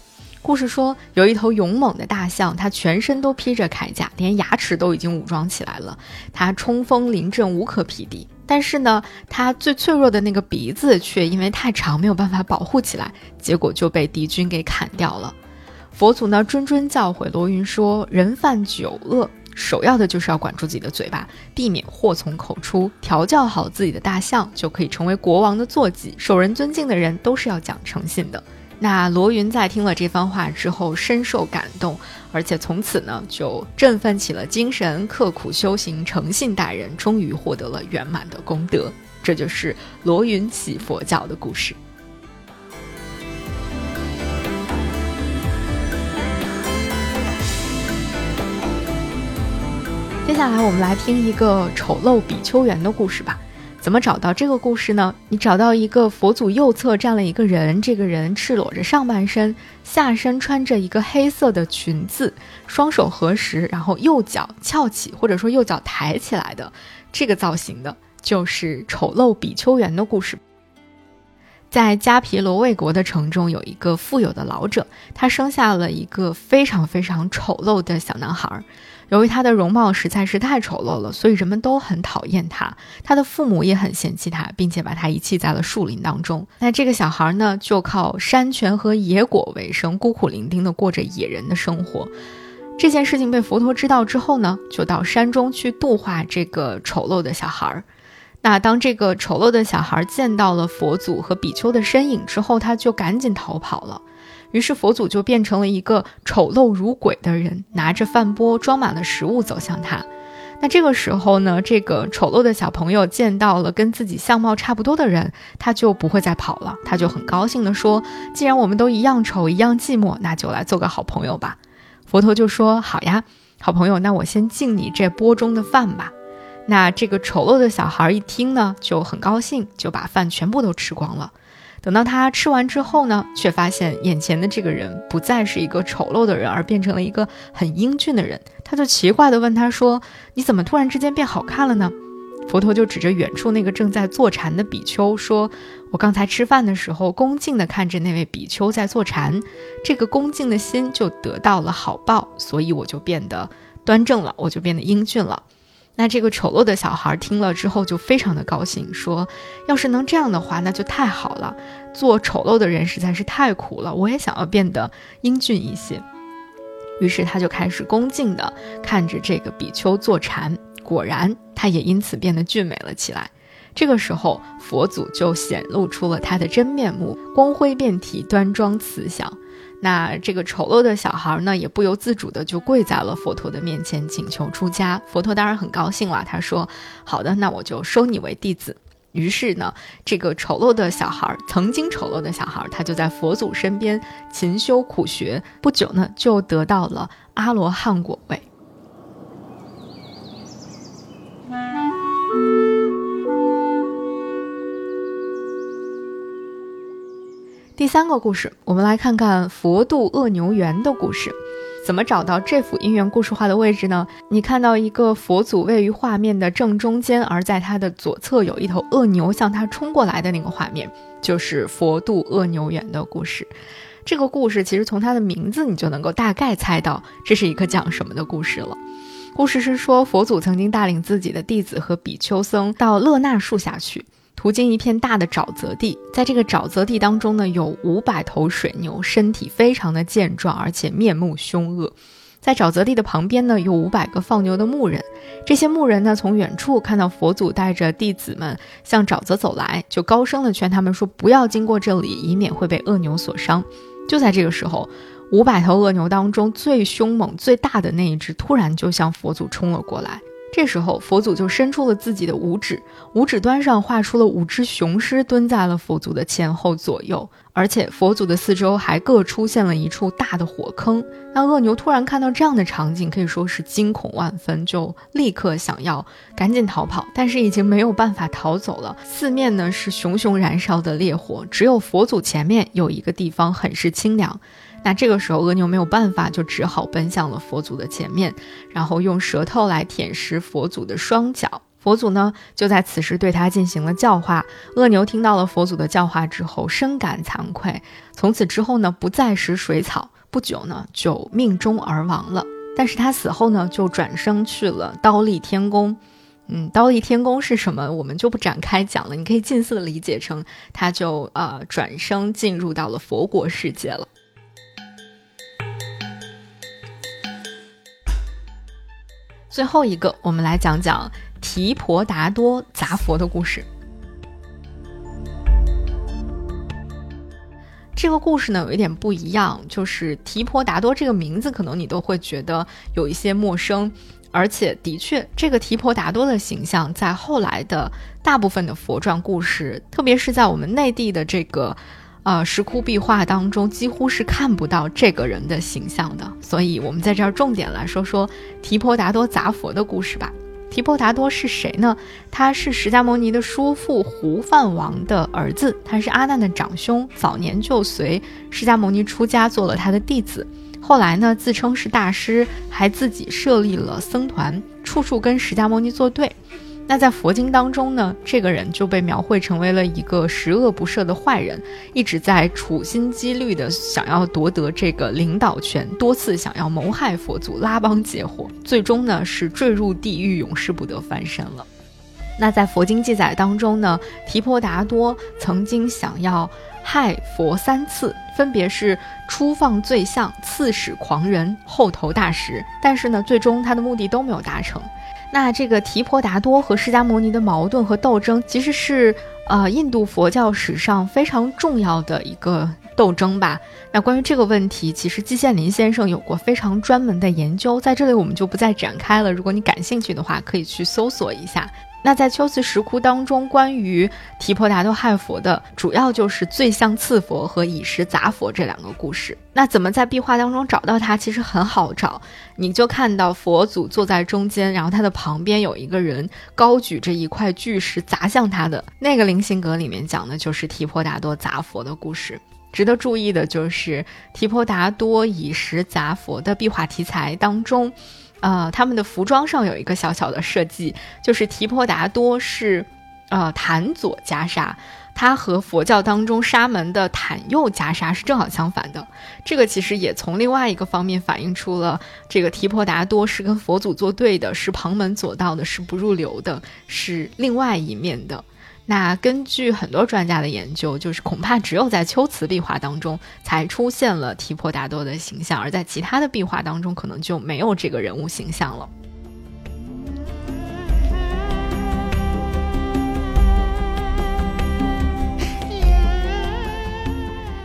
故事说，有一头勇猛的大象，它全身都披着铠甲，连牙齿都已经武装起来了。它冲锋临阵，无可匹敌。但是呢，它最脆弱的那个鼻子却因为太长，没有办法保护起来，结果就被敌军给砍掉了。佛祖呢，谆谆教诲罗云说：“人犯九恶，首要的就是要管住自己的嘴巴，避免祸从口出。调教好自己的大象，就可以成为国王的坐骑。受人尊敬的人，都是要讲诚信的。”那罗云在听了这番话之后，深受感动，而且从此呢就振奋起了精神，刻苦修行，诚信待人，终于获得了圆满的功德。这就是罗云起佛教的故事。接下来我们来听一个丑陋比丘园的故事吧。怎么找到这个故事呢？你找到一个佛祖右侧站了一个人，这个人赤裸着上半身，下身穿着一个黑色的裙子，双手合十，然后右脚翘起或者说右脚抬起来的这个造型的，就是丑陋比丘园的故事。在迦毗罗卫国的城中，有一个富有的老者，他生下了一个非常非常丑陋的小男孩。由于他的容貌实在是太丑陋了，所以人们都很讨厌他。他的父母也很嫌弃他，并且把他遗弃在了树林当中。那这个小孩呢，就靠山泉和野果为生，孤苦伶仃的过着野人的生活。这件事情被佛陀知道之后呢，就到山中去度化这个丑陋的小孩。那当这个丑陋的小孩见到了佛祖和比丘的身影之后，他就赶紧逃跑了。于是佛祖就变成了一个丑陋如鬼的人，拿着饭钵装满了食物走向他。那这个时候呢，这个丑陋的小朋友见到了跟自己相貌差不多的人，他就不会再跑了，他就很高兴地说：“既然我们都一样丑，一样寂寞，那就来做个好朋友吧。”佛陀就说：“好呀，好朋友，那我先敬你这钵中的饭吧。”那这个丑陋的小孩一听呢，就很高兴，就把饭全部都吃光了。等到他吃完之后呢，却发现眼前的这个人不再是一个丑陋的人，而变成了一个很英俊的人。他就奇怪地问他说：“你怎么突然之间变好看了呢？”佛陀就指着远处那个正在坐禅的比丘说：“我刚才吃饭的时候，恭敬地看着那位比丘在坐禅，这个恭敬的心就得到了好报，所以我就变得端正了，我就变得英俊了。”那这个丑陋的小孩听了之后就非常的高兴，说：“要是能这样的话，那就太好了。做丑陋的人实在是太苦了，我也想要变得英俊一些。”于是他就开始恭敬地看着这个比丘坐禅，果然他也因此变得俊美了起来。这个时候，佛祖就显露出了他的真面目，光辉遍体，端庄慈祥。那这个丑陋的小孩呢，也不由自主的就跪在了佛陀的面前，请求出家。佛陀当然很高兴了，他说：“好的，那我就收你为弟子。”于是呢，这个丑陋的小孩，曾经丑陋的小孩，他就在佛祖身边勤修苦学，不久呢，就得到了阿罗汉果位。第三个故事，我们来看看佛渡恶牛园的故事。怎么找到这幅因缘故事画的位置呢？你看到一个佛祖位于画面的正中间，而在他的左侧有一头恶牛向他冲过来的那个画面，就是佛渡恶牛园的故事。这个故事其实从它的名字你就能够大概猜到这是一个讲什么的故事了。故事是说，佛祖曾经带领自己的弟子和比丘僧到乐那树下去。途经一片大的沼泽地，在这个沼泽地当中呢，有五百头水牛，身体非常的健壮，而且面目凶恶。在沼泽地的旁边呢，有五百个放牛的牧人。这些牧人呢，从远处看到佛祖带着弟子们向沼泽走来，就高声的劝他们说：“不要经过这里，以免会被恶牛所伤。”就在这个时候，五百头恶牛当中最凶猛、最大的那一只，突然就向佛祖冲了过来。这时候，佛祖就伸出了自己的五指，五指端上画出了五只雄狮，蹲在了佛祖的前后左右，而且佛祖的四周还各出现了一处大的火坑。那恶牛突然看到这样的场景，可以说是惊恐万分，就立刻想要赶紧逃跑，但是已经没有办法逃走了。四面呢是熊熊燃烧的烈火，只有佛祖前面有一个地方很是清凉。那这个时候，恶牛没有办法，就只好奔向了佛祖的前面，然后用舌头来舔食佛祖的双脚。佛祖呢，就在此时对他进行了教化。恶牛听到了佛祖的教化之后，深感惭愧，从此之后呢，不再食水草。不久呢，就命中而亡了。但是他死后呢，就转生去了刀立天宫。嗯，刀立天宫是什么，我们就不展开讲了。你可以近似的理解成，他就呃转生进入到了佛国世界了。最后一个，我们来讲讲提婆达多砸佛的故事。这个故事呢，有一点不一样，就是提婆达多这个名字，可能你都会觉得有一些陌生，而且的确，这个提婆达多的形象，在后来的大部分的佛传故事，特别是在我们内地的这个。呃，石窟壁画当中几乎是看不到这个人的形象的，所以我们在这儿重点来说说提婆达多砸佛的故事吧。提婆达多是谁呢？他是释迦牟尼的叔父胡范王的儿子，他是阿难的长兄，早年就随释迦牟尼出家做了他的弟子，后来呢自称是大师，还自己设立了僧团，处处跟释迦牟尼作对。那在佛经当中呢，这个人就被描绘成为了一个十恶不赦的坏人，一直在处心积虑的想要夺得这个领导权，多次想要谋害佛祖，拉帮结伙，最终呢是坠入地狱，永世不得翻身了。那在佛经记载当中呢，提婆达多曾经想要害佛三次，分别是初放罪相、刺使狂人、后投大石，但是呢，最终他的目的都没有达成。那这个提婆达多和释迦牟尼的矛盾和斗争，其实是呃印度佛教史上非常重要的一个斗争吧。那关于这个问题，其实季羡林先生有过非常专门的研究，在这里我们就不再展开了。如果你感兴趣的话，可以去搜索一下。那在秋瓷石窟当中，关于提婆达多害佛的，主要就是醉相次佛和以石砸佛这两个故事。那怎么在壁画当中找到它？其实很好找，你就看到佛祖坐在中间，然后他的旁边有一个人高举着一块巨石砸向他的那个菱形格里面讲的就是提婆达多砸佛的故事。值得注意的就是提婆达多以石砸佛的壁画题材当中。呃，他们的服装上有一个小小的设计，就是提婆达多是，呃，檀左袈裟，它和佛教当中沙门的袒右袈裟是正好相反的。这个其实也从另外一个方面反映出了这个提婆达多是跟佛祖作对的，是旁门左道的，是不入流的，是另外一面的。那根据很多专家的研究，就是恐怕只有在秋瓷壁画当中才出现了提婆达多的形象，而在其他的壁画当中可能就没有这个人物形象了。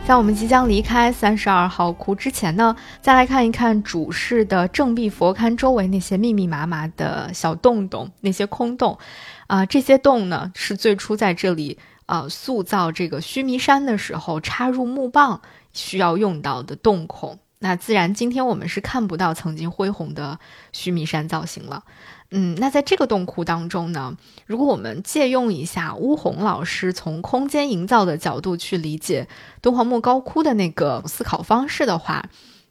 在我们即将离开三十二号窟之前呢，再来看一看主室的正壁佛龛周围那些密密麻麻的小洞洞，那些空洞。啊，这些洞呢是最初在这里呃塑造这个须弥山的时候插入木棒需要用到的洞孔。那自然今天我们是看不到曾经恢宏的须弥山造型了。嗯，那在这个洞窟当中呢，如果我们借用一下乌宏老师从空间营造的角度去理解敦煌莫高窟的那个思考方式的话，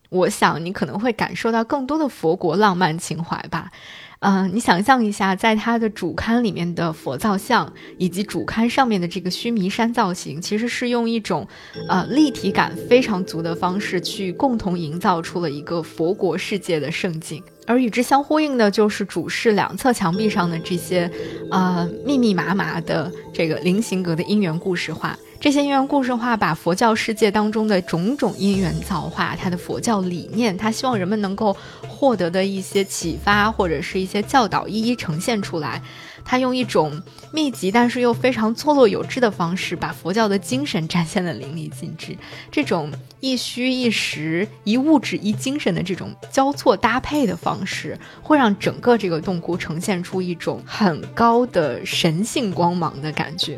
我想你可能会感受到更多的佛国浪漫情怀吧。嗯，你想象一下，在它的主龛里面的佛造像，以及主龛上面的这个须弥山造型，其实是用一种，呃，立体感非常足的方式去共同营造出了一个佛国世界的盛景。而与之相呼应的，就是主室两侧墙壁上的这些，呃，密密麻麻的这个菱形格的因缘故事画。这些因缘故事化，把佛教世界当中的种种因缘造化，它的佛教理念，他希望人们能够获得的一些启发或者是一些教导，一一呈现出来。他用一种密集但是又非常错落有致的方式，把佛教的精神展现的淋漓尽致。这种一虚一实、一物质一精神的这种交错搭配的方式，会让整个这个洞窟呈现出一种很高的神性光芒的感觉。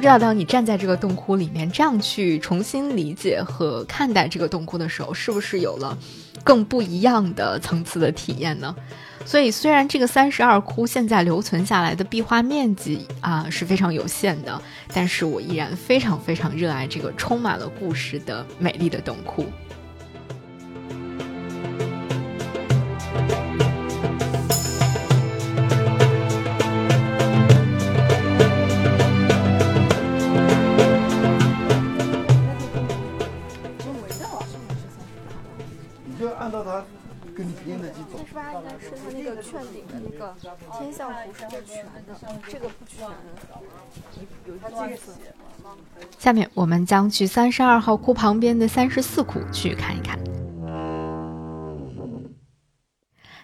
不知道当你站在这个洞窟里面，这样去重新理解和看待这个洞窟的时候，是不是有了更不一样的层次的体验呢？所以，虽然这个三十二窟现在留存下来的壁画面积啊是非常有限的，但是我依然非常非常热爱这个充满了故事的美丽的洞窟。三十八应该是他那个券顶的那个天象图是最全的，这个不全。有这个下面我们将去三十二号库旁边的三十四库去看一看。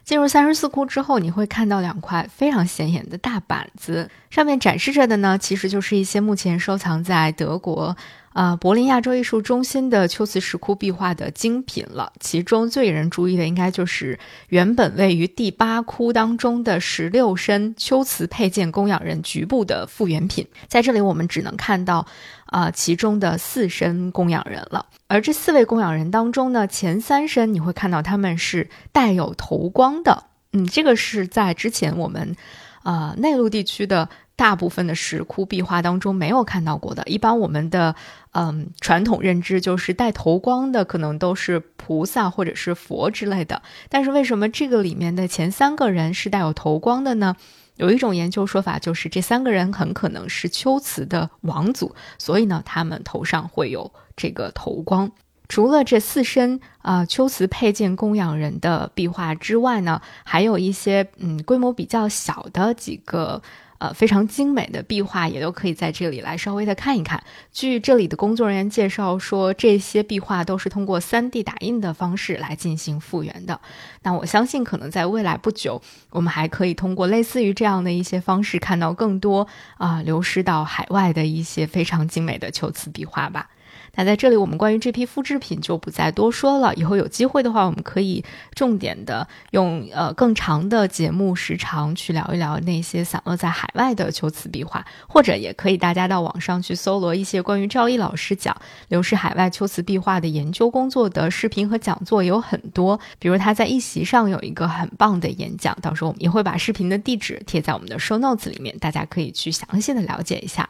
进入三十四窟之后，你会看到两块非常显眼的大板子，上面展示着的呢，其实就是一些目前收藏在德国。啊，柏林亚洲艺术中心的秋瓷石窟壁画的精品了。其中最引人注意的，应该就是原本位于第八窟当中的十六身秋瓷配件供养人局部的复原品。在这里，我们只能看到啊其中的四身供养人了。而这四位供养人当中呢，前三身你会看到他们是带有头光的。嗯，这个是在之前我们啊内陆地区的。大部分的石窟壁画当中没有看到过的，一般我们的嗯传统认知就是带头光的，可能都是菩萨或者是佛之类的。但是为什么这个里面的前三个人是带有头光的呢？有一种研究说法就是这三个人很可能是秋瓷的王祖，所以呢他们头上会有这个头光。除了这四身啊秋瓷佩剑供养人的壁画之外呢，还有一些嗯规模比较小的几个。呃，非常精美的壁画也都可以在这里来稍微的看一看。据这里的工作人员介绍说，这些壁画都是通过 3D 打印的方式来进行复原的。那我相信，可能在未来不久，我们还可以通过类似于这样的一些方式，看到更多啊流失到海外的一些非常精美的秋瓷壁画吧。那在这里，我们关于这批复制品就不再多说了。以后有机会的话，我们可以重点的用呃更长的节目时长去聊一聊那些散落在海外的秋瓷壁画，或者也可以大家到网上去搜罗一些关于赵毅老师讲流失海外秋瓷壁画的研究工作的视频和讲座有很多。比如他在一席上有一个很棒的演讲，到时候我们也会把视频的地址贴在我们的 show notes 里面，大家可以去详细的了解一下。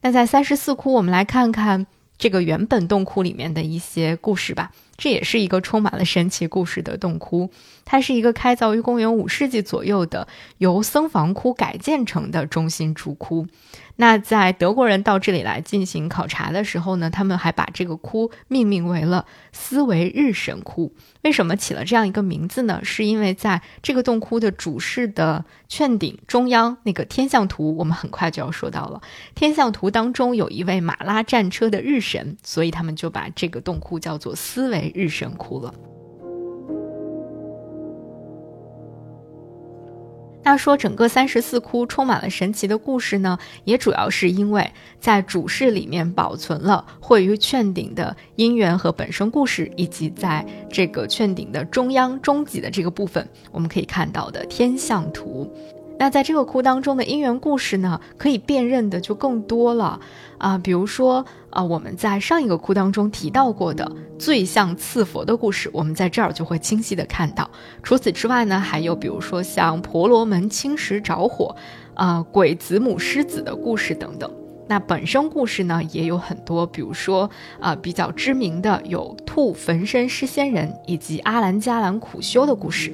那在三十四窟，我们来看看。这个原本洞窟里面的一些故事吧。这也是一个充满了神奇故事的洞窟，它是一个开凿于公元五世纪左右的由僧房窟改建成的中心主窟。那在德国人到这里来进行考察的时候呢，他们还把这个窟命名为了思维日神窟。为什么起了这样一个名字呢？是因为在这个洞窟的主室的券顶中央那个天象图，我们很快就要说到了。天象图当中有一位马拉战车的日神，所以他们就把这个洞窟叫做思维日神窟了。那说整个三十四窟充满了神奇的故事呢，也主要是因为在主室里面保存了绘于券顶的因缘和本身故事，以及在这个券顶的中央中脊的这个部分，我们可以看到的天象图。那在这个窟当中的因缘故事呢，可以辨认的就更多了啊，比如说啊，我们在上一个窟当中提到过的醉象刺佛的故事，我们在这儿就会清晰的看到。除此之外呢，还有比如说像婆罗门青石着火，啊，鬼子母狮子的故事等等。那本身故事呢也有很多，比如说啊，比较知名的有兔焚身施仙人以及阿兰迦兰苦修的故事。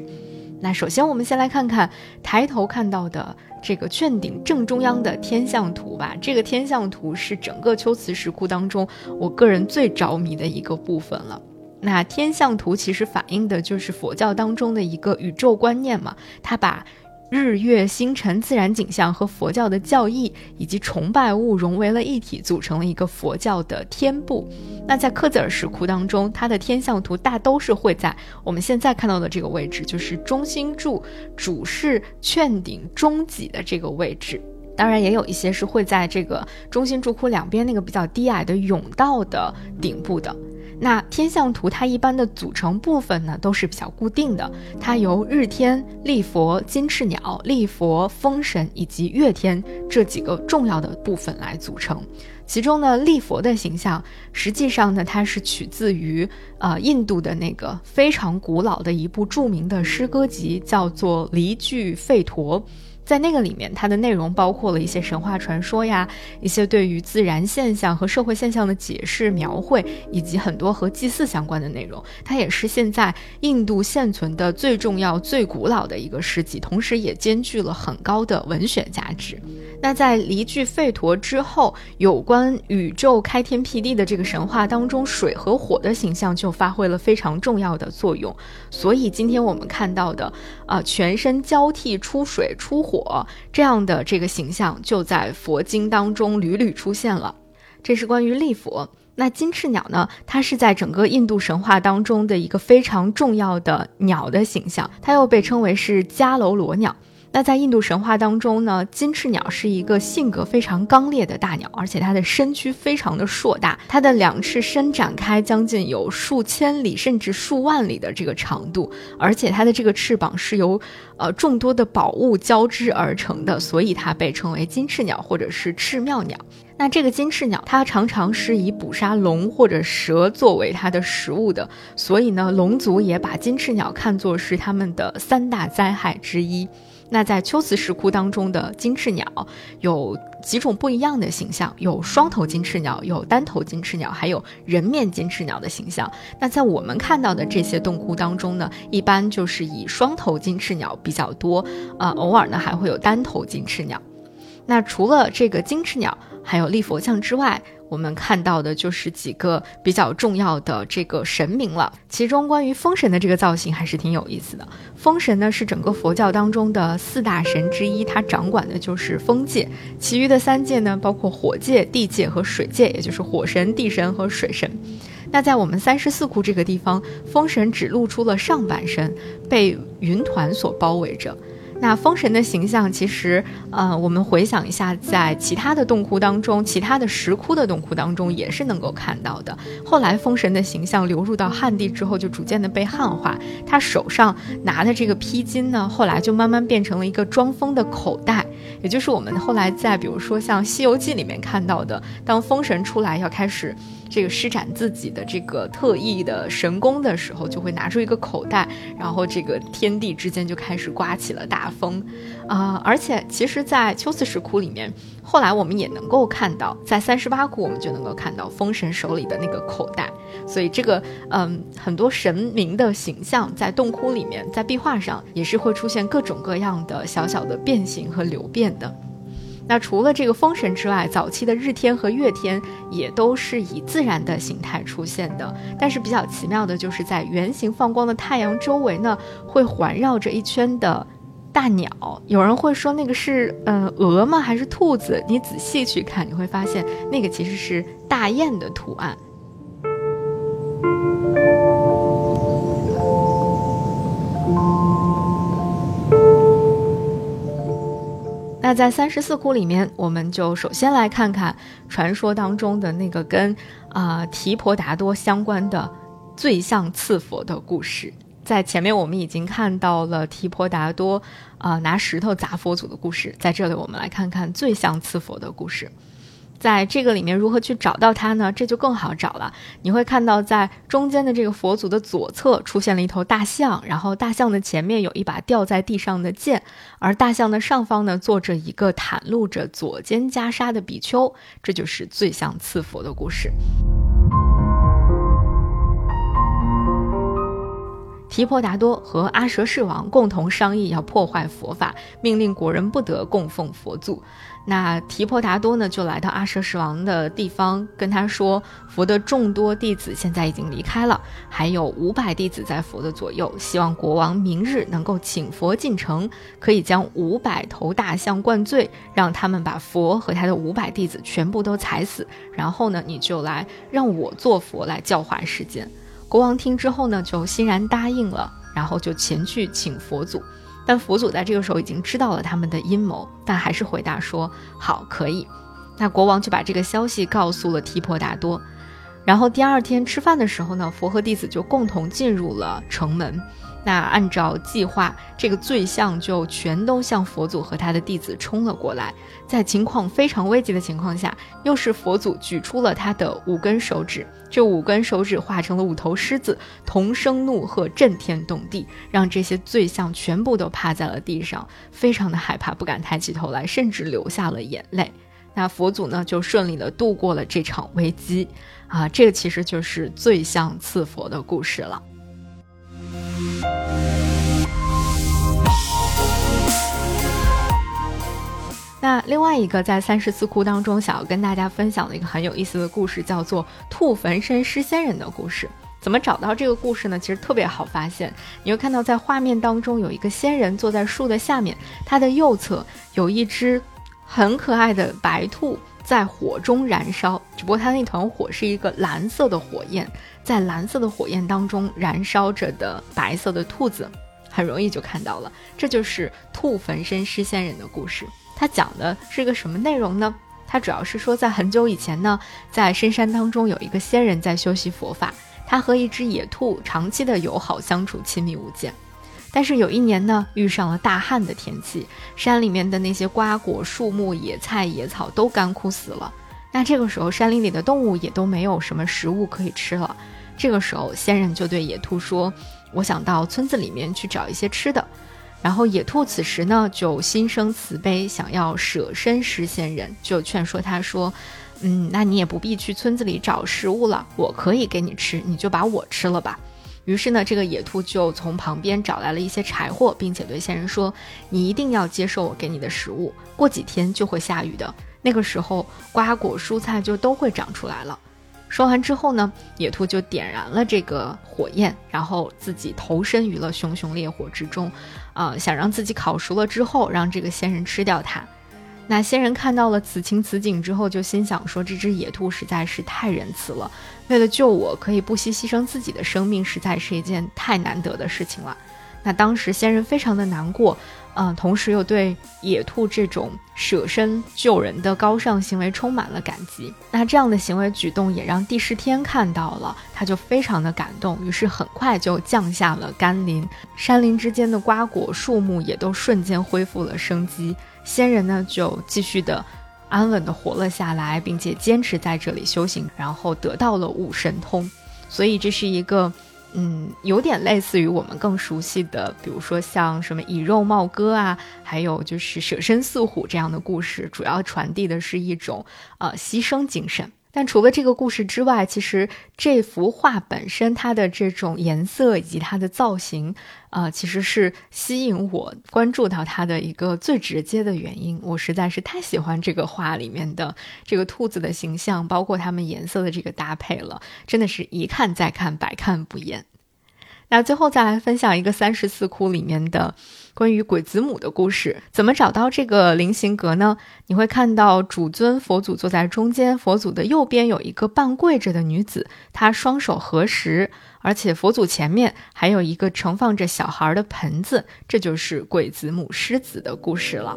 那首先，我们先来看看抬头看到的这个券顶正中央的天象图吧。这个天象图是整个秋瓷石窟当中我个人最着迷的一个部分了。那天象图其实反映的就是佛教当中的一个宇宙观念嘛，它把。日月星辰、自然景象和佛教的教义以及崇拜物融为了一体，组成了一个佛教的天部。那在克孜尔石窟当中，它的天象图大都是会在我们现在看到的这个位置，就是中心柱主室券顶中脊的这个位置。当然，也有一些是会在这个中心柱窟两边那个比较低矮的甬道的顶部的。那天象图它一般的组成部分呢都是比较固定的，它由日天、立佛、金翅鸟、立佛、风神以及月天这几个重要的部分来组成。其中呢，立佛的形象实际上呢，它是取自于呃印度的那个非常古老的一部著名的诗歌集，叫做《离句吠陀》。在那个里面，它的内容包括了一些神话传说呀，一些对于自然现象和社会现象的解释描绘，以及很多和祭祀相关的内容。它也是现在印度现存的最重要、最古老的一个诗集，同时也兼具了很高的文学价值。那在离句吠陀之后，有关宇宙开天辟地的这个神话当中，水和火的形象就发挥了非常重要的作用。所以今天我们看到的，啊，全身交替出水出火我这样的这个形象，就在佛经当中屡屡出现了。这是关于立佛。那金翅鸟呢？它是在整个印度神话当中的一个非常重要的鸟的形象，它又被称为是迦楼罗鸟。那在印度神话当中呢，金翅鸟是一个性格非常刚烈的大鸟，而且它的身躯非常的硕大，它的两翅伸展开将近有数千里甚至数万里的这个长度，而且它的这个翅膀是由呃众多的宝物交织而成的，所以它被称为金翅鸟或者是赤妙鸟。那这个金翅鸟它常常是以捕杀龙或者蛇作为它的食物的，所以呢，龙族也把金翅鸟看作是他们的三大灾害之一。那在秋瓷石窟当中的金翅鸟有几种不一样的形象，有双头金翅鸟，有单头金翅鸟，还有人面金翅鸟的形象。那在我们看到的这些洞窟当中呢，一般就是以双头金翅鸟比较多，啊，偶尔呢还会有单头金翅鸟。那除了这个金翅鸟，还有立佛像之外，我们看到的就是几个比较重要的这个神明了。其中关于风神的这个造型还是挺有意思的。风神呢是整个佛教当中的四大神之一，它掌管的就是风界，其余的三界呢包括火界、地界和水界，也就是火神、地神和水神。那在我们三十四窟这个地方，风神只露出了上半身，被云团所包围着。那风神的形象，其实，呃，我们回想一下，在其他的洞窟当中，其他的石窟的洞窟当中，也是能够看到的。后来，风神的形象流入到汉地之后，就逐渐的被汉化。他手上拿的这个披巾呢，后来就慢慢变成了一个装风的口袋，也就是我们后来在比如说像《西游记》里面看到的，当风神出来要开始。这个施展自己的这个特异的神功的时候，就会拿出一个口袋，然后这个天地之间就开始刮起了大风，啊！而且其实，在秋瓷石窟里面，后来我们也能够看到，在三十八窟我们就能够看到风神手里的那个口袋。所以这个嗯，很多神明的形象在洞窟里面，在壁画上也是会出现各种各样的小小的变形和流变的。那除了这个风神之外，早期的日天和月天也都是以自然的形态出现的。但是比较奇妙的就是在圆形放光的太阳周围呢，会环绕着一圈的大鸟。有人会说那个是嗯鹅吗？还是兔子？你仔细去看，你会发现那个其实是大雁的图案。那在三十四窟里面，我们就首先来看看传说当中的那个跟啊提婆达多相关的最像赐佛的故事。在前面我们已经看到了提婆达多啊拿石头砸佛祖的故事，在这里我们来看看最像赐佛的故事。在这个里面如何去找到它呢？这就更好找了。你会看到，在中间的这个佛祖的左侧出现了一头大象，然后大象的前面有一把掉在地上的剑，而大象的上方呢坐着一个袒露着左肩袈裟的比丘，这就是最像刺佛的故事。提婆达多和阿舍世王共同商议要破坏佛法，命令国人不得供奉佛祖。那提婆达多呢，就来到阿舍世王的地方，跟他说：“佛的众多弟子现在已经离开了，还有五百弟子在佛的左右，希望国王明日能够请佛进城，可以将五百头大象灌醉，让他们把佛和他的五百弟子全部都踩死，然后呢，你就来让我做佛来教化世间。”国王听之后呢，就欣然答应了，然后就前去请佛祖。但佛祖在这个时候已经知道了他们的阴谋，但还是回答说：“好，可以。”那国王就把这个消息告诉了提婆达多。然后第二天吃饭的时候呢，佛和弟子就共同进入了城门。那按照计划，这个罪相就全都向佛祖和他的弟子冲了过来。在情况非常危急的情况下，又是佛祖举出了他的五根手指，这五根手指化成了五头狮子，同声怒喝，震天动地，让这些罪相全部都趴在了地上，非常的害怕，不敢抬起头来，甚至流下了眼泪。那佛祖呢，就顺利的度过了这场危机。啊，这个其实就是罪相赐佛的故事了。那另外一个在三十四窟当中想要跟大家分享的一个很有意思的故事，叫做兔坟身失仙人的故事。怎么找到这个故事呢？其实特别好发现，你会看到在画面当中有一个仙人坐在树的下面，他的右侧有一只很可爱的白兔在火中燃烧，只不过它那团火是一个蓝色的火焰，在蓝色的火焰当中燃烧着的白色的兔子，很容易就看到了，这就是兔焚身失仙人的故事。它讲的是个什么内容呢？它主要是说，在很久以前呢，在深山当中有一个仙人在修习佛法，他和一只野兔长期的友好相处，亲密无间。但是有一年呢，遇上了大旱的天气，山里面的那些瓜果树木、野菜野草都干枯死了。那这个时候，山林里的动物也都没有什么食物可以吃了。这个时候，仙人就对野兔说：“我想到村子里面去找一些吃的。”然后野兔此时呢，就心生慈悲，想要舍身施仙人，就劝说他说：“嗯，那你也不必去村子里找食物了，我可以给你吃，你就把我吃了吧。”于是呢，这个野兔就从旁边找来了一些柴火，并且对仙人说：“你一定要接受我给你的食物，过几天就会下雨的，那个时候瓜果蔬菜就都会长出来了。”说完之后呢，野兔就点燃了这个火焰，然后自己投身于了熊熊烈火之中，啊，想让自己烤熟了之后，让这个仙人吃掉它。那仙人看到了此情此景之后，就心想说：这只野兔实在是太仁慈了，为了救我，可以不惜牺牲自己的生命，实在是一件太难得的事情了。那当时仙人非常的难过。嗯，同时又对野兔这种舍身救人的高尚行为充满了感激。那这样的行为举动也让帝释天看到了，他就非常的感动，于是很快就降下了甘霖，山林之间的瓜果树木也都瞬间恢复了生机。仙人呢就继续的安稳的活了下来，并且坚持在这里修行，然后得到了五神通。所以这是一个。嗯，有点类似于我们更熟悉的，比如说像什么以肉冒歌啊，还有就是舍身饲虎这样的故事，主要传递的是一种呃牺牲精神。但除了这个故事之外，其实这幅画本身它的这种颜色以及它的造型，呃，其实是吸引我关注到它的一个最直接的原因。我实在是太喜欢这个画里面的这个兔子的形象，包括它们颜色的这个搭配了，真的是一看再看，百看不厌。那最后再来分享一个三十四窟里面的关于鬼子母的故事。怎么找到这个菱形格呢？你会看到主尊佛祖坐在中间，佛祖的右边有一个半跪着的女子，她双手合十，而且佛祖前面还有一个盛放着小孩的盆子，这就是鬼子母狮子的故事了。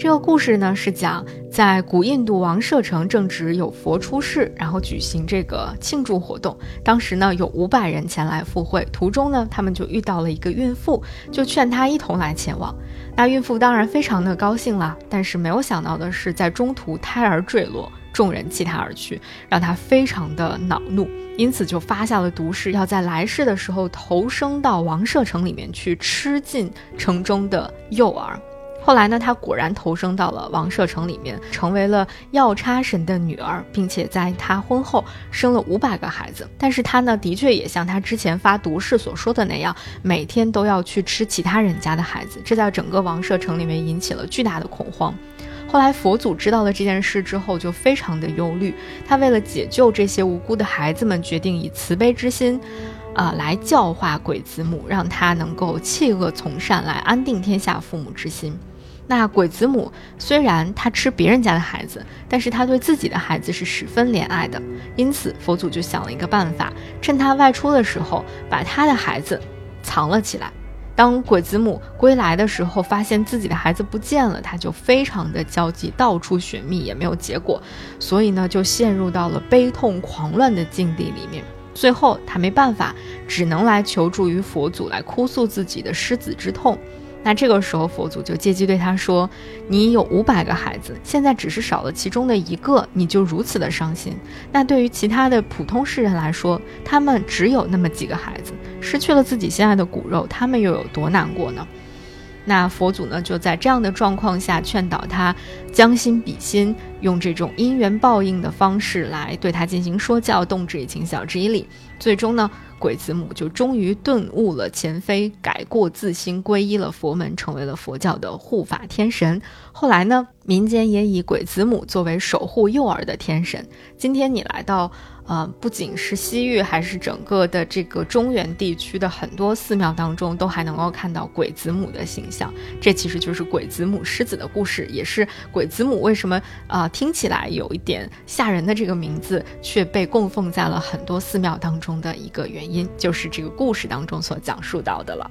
这个故事呢，是讲在古印度王舍城正值有佛出世，然后举行这个庆祝活动。当时呢，有五百人前来赴会，途中呢，他们就遇到了一个孕妇，就劝她一同来前往。那孕妇当然非常的高兴啦，但是没有想到的是，在中途胎儿坠落，众人弃她而去，让她非常的恼怒，因此就发下了毒誓，要在来世的时候投生到王舍城里面去吃尽城中的幼儿。后来呢，她果然投生到了王舍城里面，成为了药叉神的女儿，并且在她婚后生了五百个孩子。但是她呢，的确也像她之前发毒誓所说的那样，每天都要去吃其他人家的孩子，这在整个王舍城里面引起了巨大的恐慌。后来佛祖知道了这件事之后，就非常的忧虑。他为了解救这些无辜的孩子们，决定以慈悲之心，啊，来教化鬼子母，让他能够弃恶从善，来安定天下父母之心。那鬼子母虽然他吃别人家的孩子，但是他对自己的孩子是十分怜爱的。因此，佛祖就想了一个办法，趁他外出的时候，把他的孩子藏了起来。当鬼子母归来的时候，发现自己的孩子不见了，他就非常的焦急，到处寻觅也没有结果，所以呢，就陷入到了悲痛狂乱的境地里面。最后，他没办法，只能来求助于佛祖，来哭诉自己的失子之痛。那这个时候，佛祖就借机对他说：“你有五百个孩子，现在只是少了其中的一个，你就如此的伤心。那对于其他的普通世人来说，他们只有那么几个孩子，失去了自己心爱的骨肉，他们又有多难过呢？”那佛祖呢，就在这样的状况下劝导他将心比心，用这种因缘报应的方式来对他进行说教，动之以情，晓之以理。最终呢。鬼子母就终于顿悟了前非，改过自新，皈依了佛门，成为了佛教的护法天神。后来呢，民间也以鬼子母作为守护幼儿的天神。今天你来到。呃，不仅是西域，还是整个的这个中原地区的很多寺庙当中，都还能够看到鬼子母的形象。这其实就是鬼子母狮子的故事，也是鬼子母为什么啊听起来有一点吓人的这个名字，却被供奉在了很多寺庙当中的一个原因，就是这个故事当中所讲述到的了。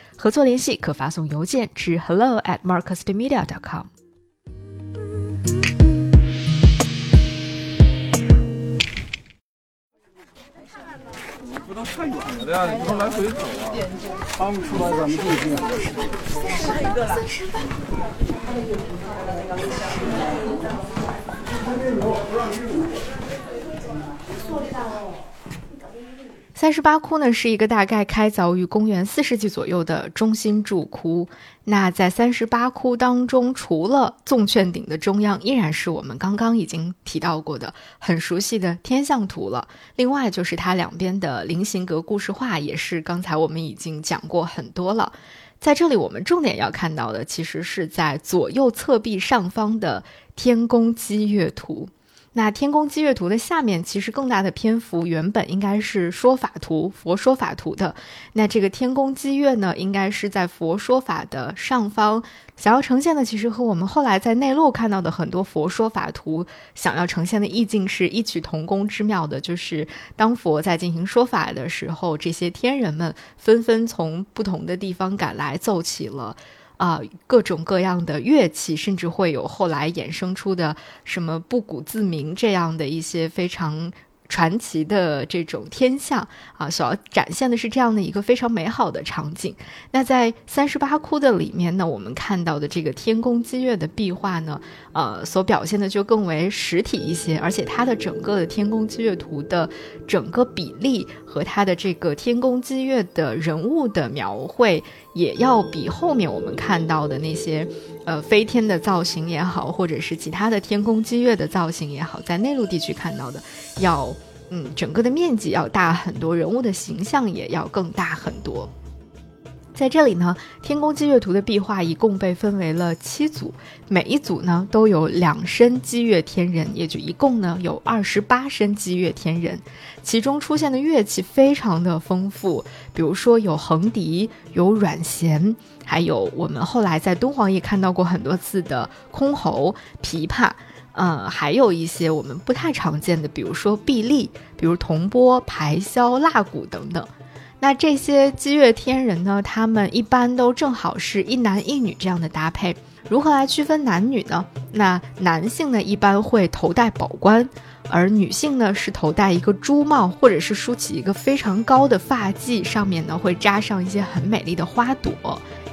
合作联系可发送邮件至 hello at marcusmedia.com。不能太远了呀，你不能来回走啊。他们出来咱们进去。十一个了。三十八窟呢，是一个大概开凿于公元四世纪左右的中心柱窟。那在三十八窟当中，除了纵券顶的中央，依然是我们刚刚已经提到过的很熟悉的天象图了。另外就是它两边的菱形格故事画，也是刚才我们已经讲过很多了。在这里，我们重点要看到的，其实是在左右侧壁上方的天宫积月图。那天宫积月图的下面，其实更大的篇幅原本应该是说法图、佛说法图的。那这个天宫积月呢，应该是在佛说法的上方。想要呈现的，其实和我们后来在内陆看到的很多佛说法图想要呈现的意境是异曲同工之妙的。就是当佛在进行说法的时候，这些天人们纷纷从不同的地方赶来，奏起了。啊，各种各样的乐器，甚至会有后来衍生出的什么不鼓自鸣这样的一些非常。传奇的这种天象啊，所要展现的是这样的一个非常美好的场景。那在三十八窟的里面呢，我们看到的这个天宫积月的壁画呢，呃，所表现的就更为实体一些，而且它的整个的天宫积月图的整个比例和它的这个天宫积月的人物的描绘，也要比后面我们看到的那些呃飞天的造型也好，或者是其他的天宫积月的造型也好，在内陆地区看到的。要，嗯，整个的面积要大很多，人物的形象也要更大很多。在这里呢，天宫积月图的壁画一共被分为了七组，每一组呢都有两身积月天人，也就一共呢有二十八身积月天人。其中出现的乐器非常的丰富，比如说有横笛，有软弦，还有我们后来在敦煌也看到过很多次的箜篌、琵琶。嗯，还有一些我们不太常见的，比如说碧丽，比如铜钵、排箫、蜡鼓等等。那这些积月天人呢，他们一般都正好是一男一女这样的搭配。如何来区分男女呢？那男性呢，一般会头戴宝冠，而女性呢，是头戴一个珠帽，或者是梳起一个非常高的发髻，上面呢会扎上一些很美丽的花朵。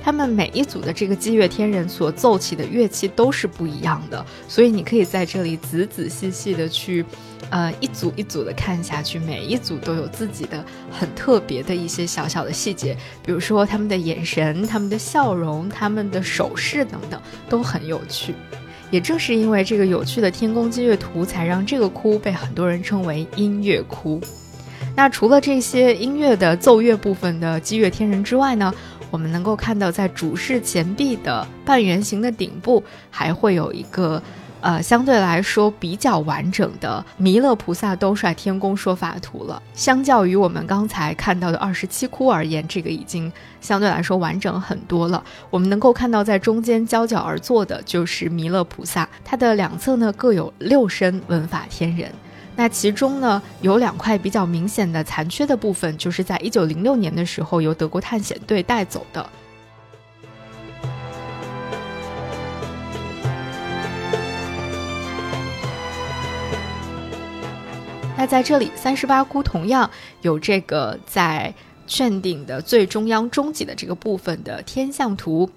他们每一组的这个积月天人所奏起的乐器都是不一样的，所以你可以在这里仔仔细细的去，呃，一组一组的看下去，每一组都有自己的很特别的一些小小的细节，比如说他们的眼神、他们的笑容、他们的手势等等，都很有趣。也正是因为这个有趣的天宫积月图，才让这个窟被很多人称为音乐窟。那除了这些音乐的奏乐部分的积月天人之外呢？我们能够看到，在主室前壁的半圆形的顶部，还会有一个，呃，相对来说比较完整的弥勒菩萨兜率天宫说法图了。相较于我们刚才看到的二十七窟而言，这个已经相对来说完整很多了。我们能够看到，在中间交角而坐的就是弥勒菩萨，它的两侧呢各有六身文法天人。那其中呢，有两块比较明显的残缺的部分，就是在一九零六年的时候由德国探险队带走的。那在这里，三十八窟同样有这个在券顶的最中央中脊的这个部分的天象图。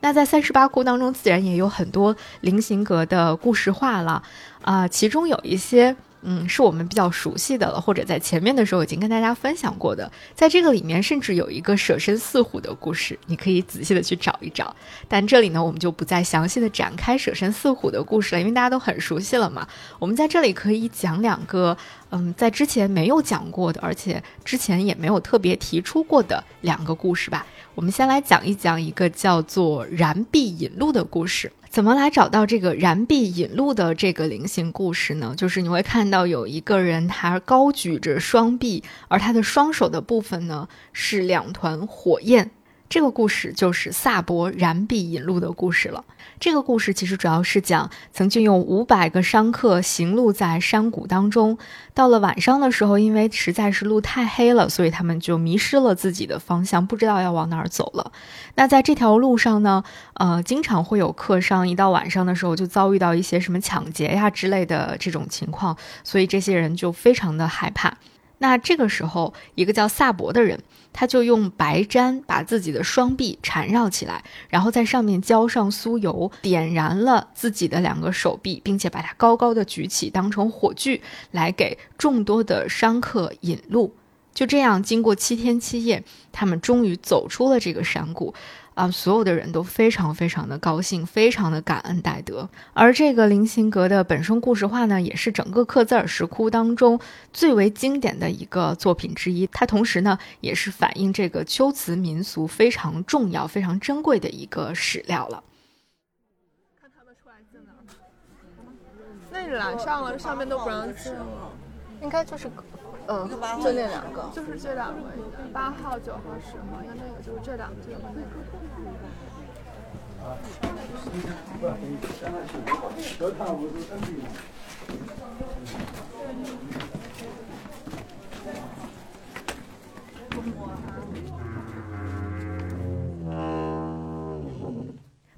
那在三十八窟当中，自然也有很多菱形格的故事画了啊，其中有一些。嗯，是我们比较熟悉的了，或者在前面的时候已经跟大家分享过的。在这个里面，甚至有一个舍身饲虎的故事，你可以仔细的去找一找。但这里呢，我们就不再详细的展开舍身饲虎的故事了，因为大家都很熟悉了嘛。我们在这里可以讲两个，嗯，在之前没有讲过的，而且之前也没有特别提出过的两个故事吧。我们先来讲一讲一个叫做燃臂引路的故事。怎么来找到这个燃臂引路的这个菱形故事呢？就是你会看到有一个人，他高举着双臂，而他的双手的部分呢是两团火焰。这个故事就是萨博燃臂引路的故事了。这个故事其实主要是讲，曾经有五百个商客行路在山谷当中，到了晚上的时候，因为实在是路太黑了，所以他们就迷失了自己的方向，不知道要往哪儿走了。那在这条路上呢，呃，经常会有客商一到晚上的时候就遭遇到一些什么抢劫呀之类的这种情况，所以这些人就非常的害怕。那这个时候，一个叫萨博的人，他就用白毡把自己的双臂缠绕起来，然后在上面浇上酥油，点燃了自己的两个手臂，并且把它高高的举起，当成火炬，来给众多的商客引路。就这样，经过七天七夜，他们终于走出了这个山谷。啊，所有的人都非常非常的高兴，非常的感恩戴德。而这个菱形格的本身故事画呢，也是整个克孜尔石窟当中最为经典的一个作品之一。它同时呢，也是反映这个秋瓷民俗非常重要、非常珍贵的一个史料了。看他们出来字呢那你拦上了，上面都不让进了。应该就是，嗯，就那两个，就是这两个，八号、九号、十号，应该那个就是这两个，这个那个。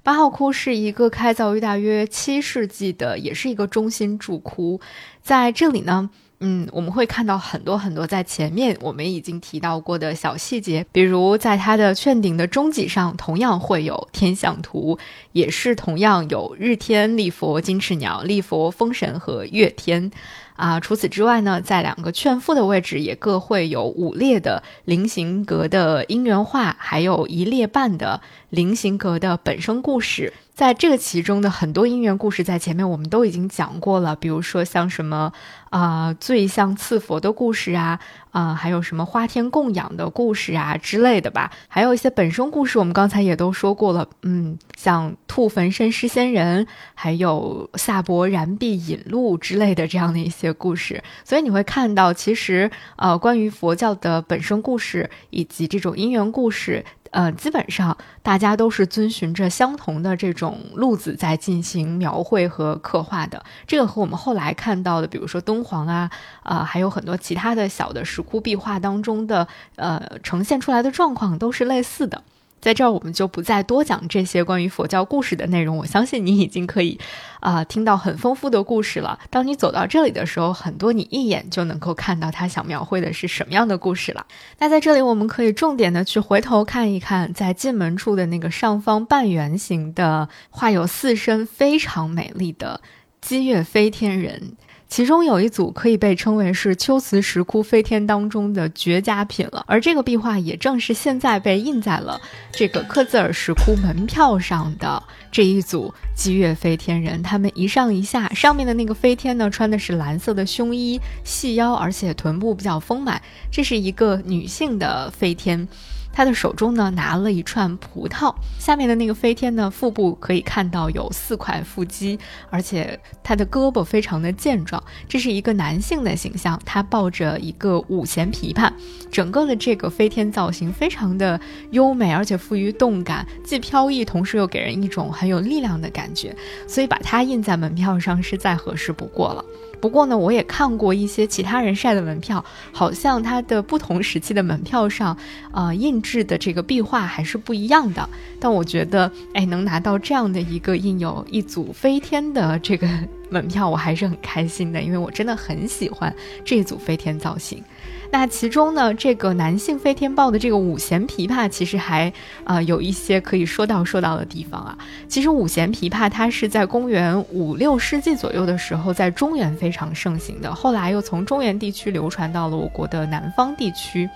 八号窟是一个开凿于大约七世纪的，也是一个中心主窟，在这里呢。嗯，我们会看到很多很多在前面我们已经提到过的小细节，比如在它的券顶的中脊上，同样会有天象图，也是同样有日天、立佛、金翅鸟、立佛、风神和月天。啊，除此之外呢，在两个券腹的位置也各会有五列的菱形格的因缘画，还有一列半的菱形格的本生故事。在这个其中的很多因缘故事，在前面我们都已经讲过了，比如说像什么啊醉像赐佛的故事啊，啊还有什么花天供养的故事啊之类的吧，还有一些本生故事，我们刚才也都说过了，嗯，像兔焚身失仙人，还有萨博燃臂引路之类的这样的一些故事，所以你会看到，其实呃关于佛教的本生故事以及这种因缘故事。呃，基本上大家都是遵循着相同的这种路子在进行描绘和刻画的。这个和我们后来看到的，比如说敦煌啊，啊，还有很多其他的小的石窟壁画当中的，呃，呈现出来的状况都是类似的。在这儿，我们就不再多讲这些关于佛教故事的内容。我相信你已经可以，啊，听到很丰富的故事了。当你走到这里的时候，很多你一眼就能够看到他想描绘的是什么样的故事了。那在这里，我们可以重点的去回头看一看，在进门处的那个上方半圆形的画有四身非常美丽的积月飞天人。其中有一组可以被称为是秋瓷石窟飞天当中的绝佳品了，而这个壁画也正是现在被印在了这个克孜尔石窟门票上的这一组积月飞天人。他们一上一下，上面的那个飞天呢，穿的是蓝色的胸衣，细腰，而且臀部比较丰满，这是一个女性的飞天。他的手中呢拿了一串葡萄，下面的那个飞天呢腹部可以看到有四块腹肌，而且他的胳膊非常的健壮，这是一个男性的形象，他抱着一个五弦琵琶，整个的这个飞天造型非常的优美，而且富于动感，既飘逸，同时又给人一种很有力量的感觉，所以把它印在门票上是再合适不过了。不过呢，我也看过一些其他人晒的门票，好像它的不同时期的门票上，呃，印制的这个壁画还是不一样的。但我觉得，哎，能拿到这样的一个印有一组飞天的这个门票，我还是很开心的，因为我真的很喜欢这组飞天造型。那其中呢，这个男性飞天豹的这个五弦琵琶，其实还啊有一些可以说到说到的地方啊。其实五弦琵琶它是在公元五六世纪左右的时候，在中原非常盛行的，后来又从中原地区流传到了我国的南方地区。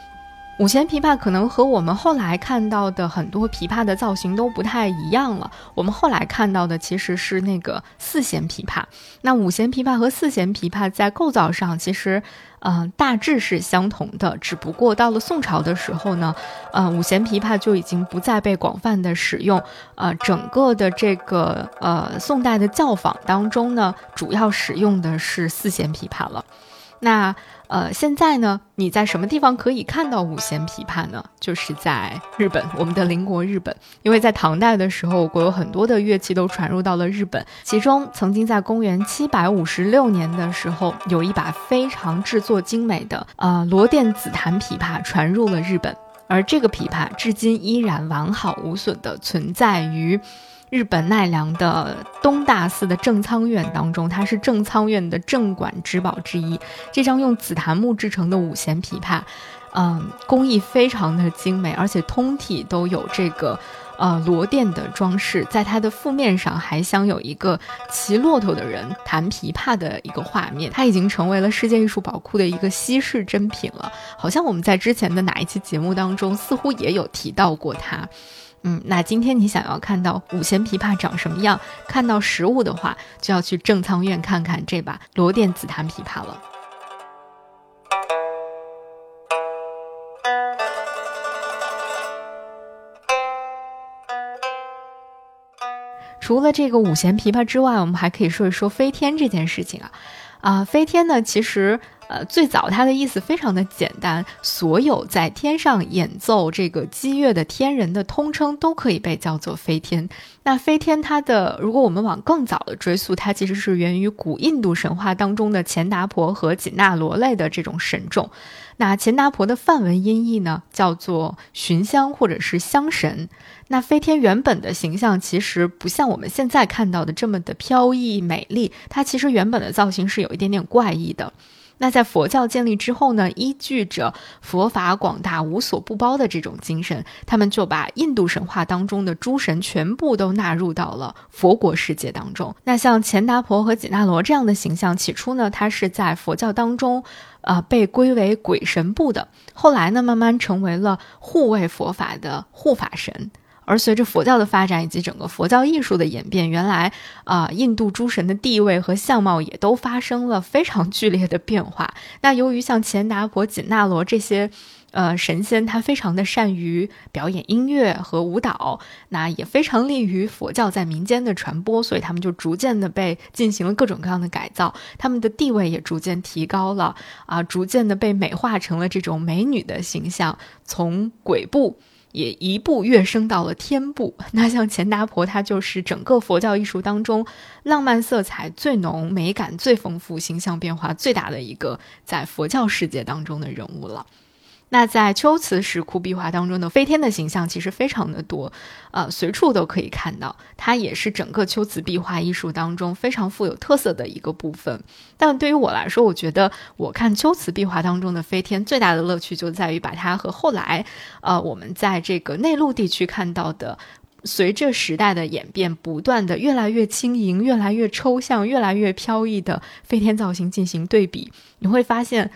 五弦琵琶可能和我们后来看到的很多琵琶的造型都不太一样了。我们后来看到的其实是那个四弦琵琶。那五弦琵琶和四弦琵琶在构造上其实，嗯，大致是相同的。只不过到了宋朝的时候呢，呃，五弦琵琶就已经不再被广泛的使用。呃，整个的这个呃宋代的教坊当中呢，主要使用的是四弦琵琶了。那。呃，现在呢，你在什么地方可以看到五弦琵琶呢？就是在日本，我们的邻国日本。因为在唐代的时候，我国有很多的乐器都传入到了日本，其中曾经在公元七百五十六年的时候，有一把非常制作精美的呃罗甸紫檀琵琶传入了日本，而这个琵琶至今依然完好无损的存在于。日本奈良的东大寺的正仓院当中，它是正仓院的镇馆之宝之一。这张用紫檀木制成的五弦琵琶，嗯，工艺非常的精美，而且通体都有这个呃螺钿的装饰。在它的腹面上还镶有一个骑骆驼的人弹琵琶的一个画面。它已经成为了世界艺术宝库的一个稀世珍品了。好像我们在之前的哪一期节目当中，似乎也有提到过它。嗯，那今天你想要看到五弦琵琶长什么样，看到实物的话，就要去正仓院看看这把罗甸紫檀琵琶了。除了这个五弦琵琶之外，我们还可以说一说飞天这件事情啊。啊，飞天呢，其实。呃，最早它的意思非常的简单，所有在天上演奏这个击乐的天人的通称都可以被叫做飞天。那飞天它的，如果我们往更早的追溯，它其实是源于古印度神话当中的钱达婆和紧那罗类的这种神众。那钱达婆的梵文音译呢，叫做寻香或者是香神。那飞天原本的形象其实不像我们现在看到的这么的飘逸美丽，它其实原本的造型是有一点点怪异的。那在佛教建立之后呢，依据着佛法广大无所不包的这种精神，他们就把印度神话当中的诸神全部都纳入到了佛国世界当中。那像钱达婆和紧那罗这样的形象，起初呢，它是在佛教当中，呃，被归为鬼神部的，后来呢，慢慢成为了护卫佛法的护法神。而随着佛教的发展以及整个佛教艺术的演变，原来啊，印度诸神的地位和相貌也都发生了非常剧烈的变化。那由于像钱达婆、紧那罗这些，呃，神仙，他非常的善于表演音乐和舞蹈，那也非常利于佛教在民间的传播，所以他们就逐渐的被进行了各种各样的改造，他们的地位也逐渐提高了，啊，逐渐的被美化成了这种美女的形象，从鬼步。也一步跃升到了天部。那像钱达婆，她就是整个佛教艺术当中浪漫色彩最浓、美感最丰富、形象变化最大的一个在佛教世界当中的人物了。那在秋瓷石窟壁画当中的飞天的形象其实非常的多，呃，随处都可以看到。它也是整个秋瓷壁画艺术当中非常富有特色的一个部分。但对于我来说，我觉得我看秋瓷壁画当中的飞天最大的乐趣就在于把它和后来，呃，我们在这个内陆地区看到的，随着时代的演变，不断的越来越轻盈、越来越抽象、越来越飘逸的飞天造型进行对比，你会发现。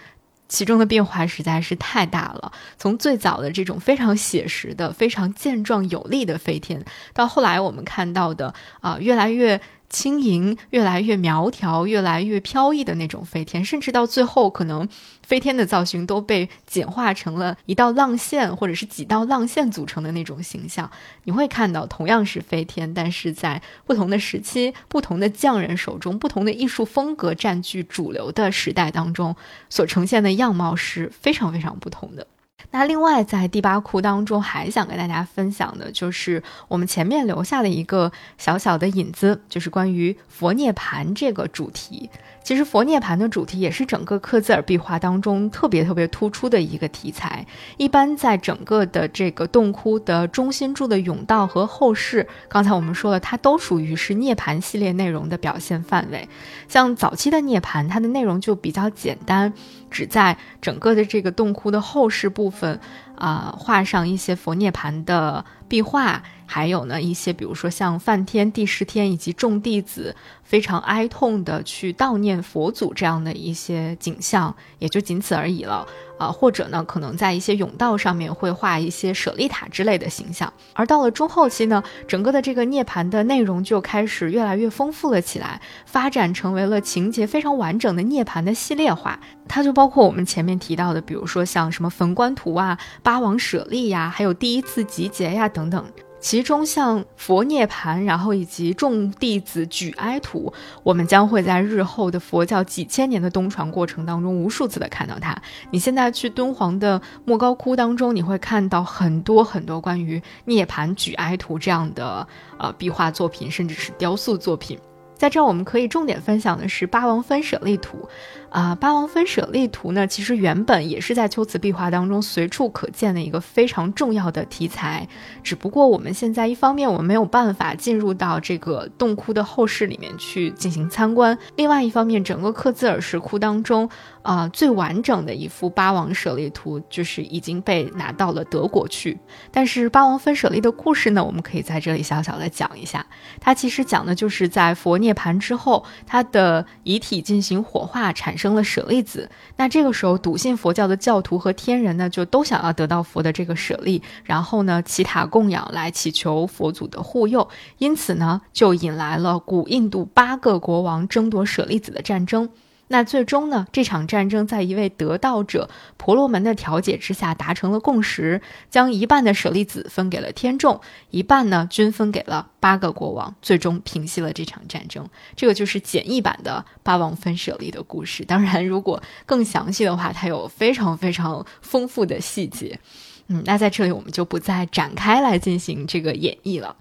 其中的变化实在是太大了，从最早的这种非常写实的、非常健壮有力的飞天，到后来我们看到的啊，越来越。轻盈，越来越苗条，越来越飘逸的那种飞天，甚至到最后，可能飞天的造型都被简化成了一道浪线，或者是几道浪线组成的那种形象。你会看到，同样是飞天，但是在不同的时期、不同的匠人手中、不同的艺术风格占据主流的时代当中，所呈现的样貌是非常非常不同的。那另外，在第八窟当中，还想跟大家分享的就是我们前面留下的一个小小的引子，就是关于佛涅盘这个主题。其实佛涅盘的主题也是整个克孜尔壁画当中特别特别突出的一个题材。一般在整个的这个洞窟的中心柱的甬道和后室，刚才我们说了，它都属于是涅盘系列内容的表现范围。像早期的涅盘，它的内容就比较简单，只在整个的这个洞窟的后室部分啊画上一些佛涅盘的壁画。还有呢，一些比如说像梵天、帝释天以及众弟子非常哀痛的去悼念佛祖这样的一些景象，也就仅此而已了。啊，或者呢，可能在一些甬道上面会画一些舍利塔之类的形象。而到了中后期呢，整个的这个涅槃的内容就开始越来越丰富了起来，发展成为了情节非常完整的涅槃的系列化。它就包括我们前面提到的，比如说像什么焚棺图啊、八王舍利呀，还有第一次集结呀等等。其中像佛涅盘，然后以及众弟子举哀图，我们将会在日后的佛教几千年的东传过程当中无数次的看到它。你现在去敦煌的莫高窟当中，你会看到很多很多关于涅盘举哀图这样的呃壁画作品，甚至是雕塑作品。在这儿，我们可以重点分享的是八王分舍利图。啊，八王分舍利图呢，其实原本也是在秋瓷壁画当中随处可见的一个非常重要的题材。只不过我们现在一方面我们没有办法进入到这个洞窟的后室里面去进行参观，另外一方面，整个克孜尔石窟当中啊最完整的一幅八王舍利图就是已经被拿到了德国去。但是八王分舍利的故事呢，我们可以在这里小小的讲一下。它其实讲的就是在佛涅盘之后，他的遗体进行火化产。生了舍利子，那这个时候笃信佛教的教徒和天人呢，就都想要得到佛的这个舍利，然后呢祈塔供养来祈求佛祖的护佑，因此呢就引来了古印度八个国王争夺舍利子的战争。那最终呢，这场战争在一位得道者婆罗门的调解之下达成了共识，将一半的舍利子分给了天众，一半呢均分给了八个国王，最终平息了这场战争。这个就是简易版的八王分舍利的故事。当然，如果更详细的话，它有非常非常丰富的细节。嗯，那在这里我们就不再展开来进行这个演绎了。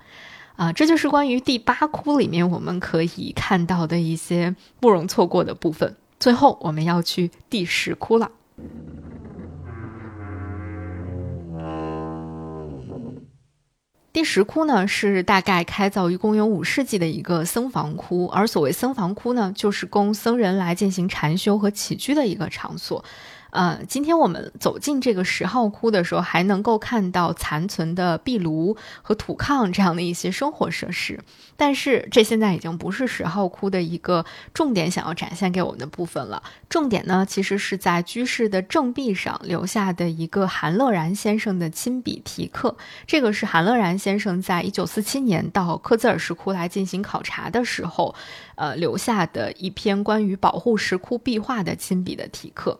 啊，这就是关于第八窟里面我们可以看到的一些不容错过的部分。最后，我们要去第十窟了。第十窟呢，是大概开凿于公元五世纪的一个僧房窟，而所谓僧房窟呢，就是供僧人来进行禅修和起居的一个场所。呃，今天我们走进这个十号窟的时候，还能够看到残存的壁炉和土炕这样的一些生活设施。但是这现在已经不是十号窟的一个重点想要展现给我们的部分了。重点呢，其实是在居室的正壁上留下的一个韩乐然先生的亲笔题刻。这个是韩乐然先生在一九四七年到克孜尔石窟来进行考察的时候，呃，留下的一篇关于保护石窟壁画的亲笔的题刻。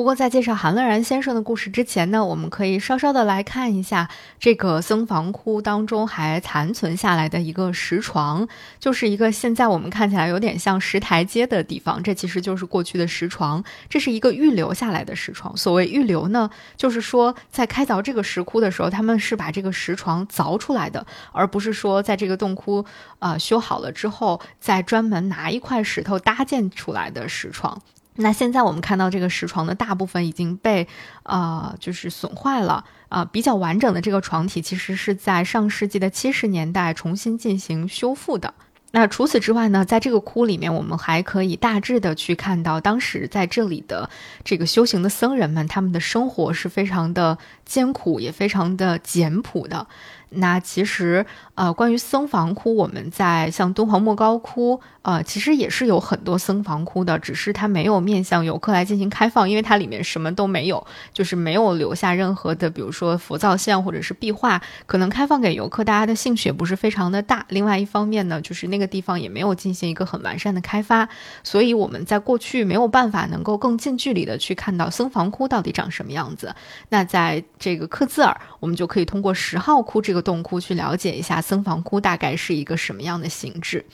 不过，在介绍韩乐然先生的故事之前呢，我们可以稍稍的来看一下这个僧房窟当中还残存下来的一个石床，就是一个现在我们看起来有点像石台阶的地方，这其实就是过去的石床。这是一个预留下来的石床。所谓预留呢，就是说在开凿这个石窟的时候，他们是把这个石床凿出来的，而不是说在这个洞窟啊修好了之后再专门拿一块石头搭建出来的石床。那现在我们看到这个石床的大部分已经被，呃，就是损坏了啊。比较完整的这个床体，其实是在上世纪的七十年代重新进行修复的。那除此之外呢，在这个窟里面，我们还可以大致的去看到当时在这里的这个修行的僧人们，他们的生活是非常的艰苦，也非常的简朴的。那其实，呃，关于僧房窟，我们在像敦煌莫高窟，呃，其实也是有很多僧房窟的，只是它没有面向游客来进行开放，因为它里面什么都没有，就是没有留下任何的，比如说佛造像或者是壁画，可能开放给游客，大家的兴趣也不是非常的大。另外一方面呢，就是那个地方也没有进行一个很完善的开发，所以我们在过去没有办法能够更近距离的去看到僧房窟到底长什么样子。那在这个克孜尔，我们就可以通过十号窟这个。洞窟去了解一下僧房窟大概是一个什么样的形制。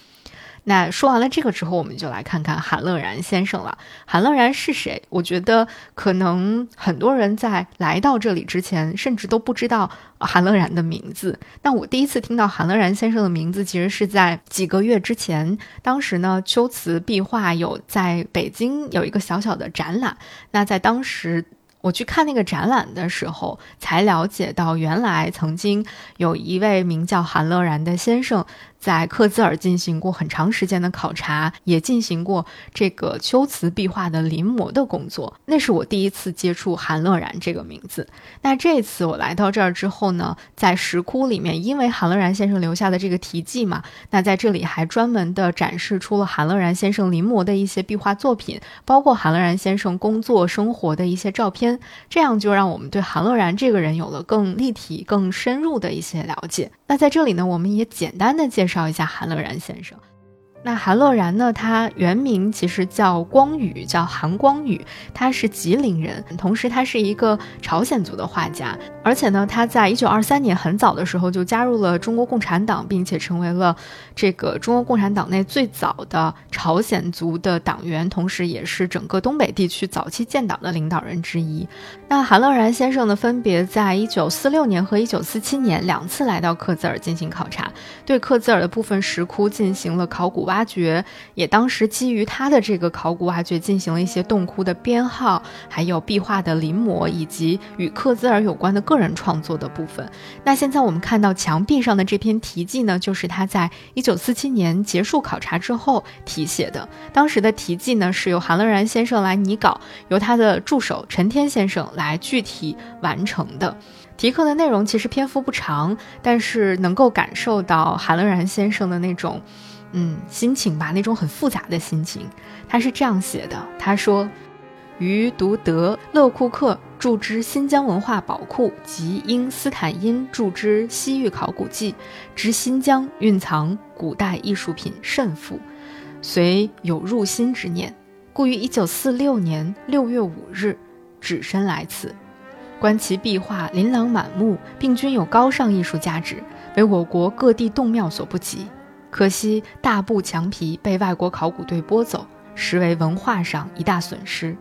那说完了这个之后，我们就来看看韩乐然先生了。韩乐然是谁？我觉得可能很多人在来到这里之前，甚至都不知道韩乐然的名字。那我第一次听到韩乐然先生的名字，其实是在几个月之前。当时呢，秋瓷壁画有在北京有一个小小的展览。那在当时。我去看那个展览的时候，才了解到，原来曾经有一位名叫韩乐然的先生。在克孜尔进行过很长时间的考察，也进行过这个秋瓷壁画的临摹的工作。那是我第一次接触韩乐然这个名字。那这次我来到这儿之后呢，在石窟里面，因为韩乐然先生留下的这个题记嘛，那在这里还专门的展示出了韩乐然先生临摹的一些壁画作品，包括韩乐然先生工作生活的一些照片。这样就让我们对韩乐然这个人有了更立体、更深入的一些了解。那在这里呢，我们也简单的介绍。介绍一下韩乐然先生。那韩乐然呢？他原名其实叫光宇，叫韩光宇，他是吉林人，同时他是一个朝鲜族的画家，而且呢，他在一九二三年很早的时候就加入了中国共产党，并且成为了这个中国共产党内最早的朝鲜族的党员，同时也是整个东北地区早期建党的领导人之一。那韩乐然先生呢，分别在一九四六年和一九四七年两次来到克孜尔进行考察，对克孜尔的部分石窟进行了考古挖。掘也当时基于他的这个考古挖掘进行了一些洞窟的编号，还有壁画的临摹，以及与克孜尔有关的个人创作的部分。那现在我们看到墙壁上的这篇题记呢，就是他在一九四七年结束考察之后题写的。当时的题记呢是由韩乐然先生来拟稿，由他的助手陈天先生来具体完成的。题课的内容其实篇幅不长，但是能够感受到韩乐然先生的那种。嗯，心情吧，那种很复杂的心情。他是这样写的：他说，于读得勒库克著之《新疆文化宝库》及因斯坦因著之《西域考古记》，知新疆蕴藏古代艺术品甚富，遂有入心之念。故于1946年6月5日只身来此。观其壁画琳琅满目，并均有高尚艺术价值，为我国各地洞庙所不及。可惜大部墙皮被外国考古队拨走，实为文化上一大损失。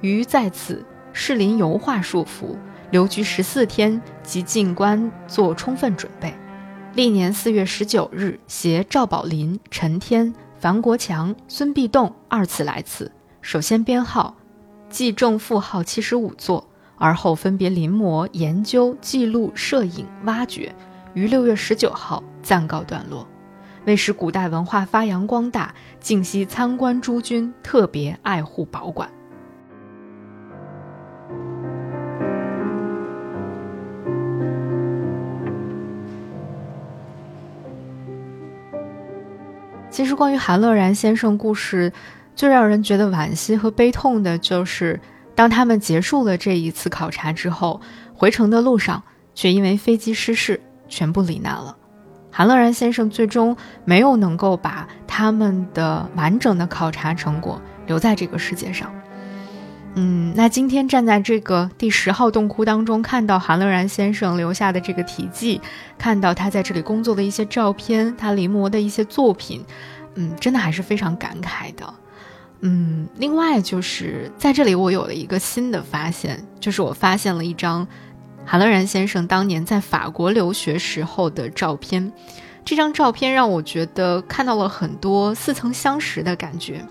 于在此适临油画束缚，留居十四天，即进关做充分准备。历年四月十九日，携赵宝林、陈天、樊国强、孙必栋二次来此，首先编号，计正负号七十五座。而后分别临摹、研究、记录、摄影、挖掘，于六月十九号暂告段落。为使古代文化发扬光大，敬悉参观诸君特别爱护保管。其实，关于韩乐然先生故事，最让人觉得惋惜和悲痛的就是。当他们结束了这一次考察之后，回程的路上却因为飞机失事，全部罹难了。韩乐然先生最终没有能够把他们的完整的考察成果留在这个世界上。嗯，那今天站在这个第十号洞窟当中，看到韩乐然先生留下的这个题记，看到他在这里工作的一些照片，他临摹的一些作品，嗯，真的还是非常感慨的。嗯，另外就是在这里，我有了一个新的发现，就是我发现了一张韩乐然先生当年在法国留学时候的照片。这张照片让我觉得看到了很多似曾相识的感觉。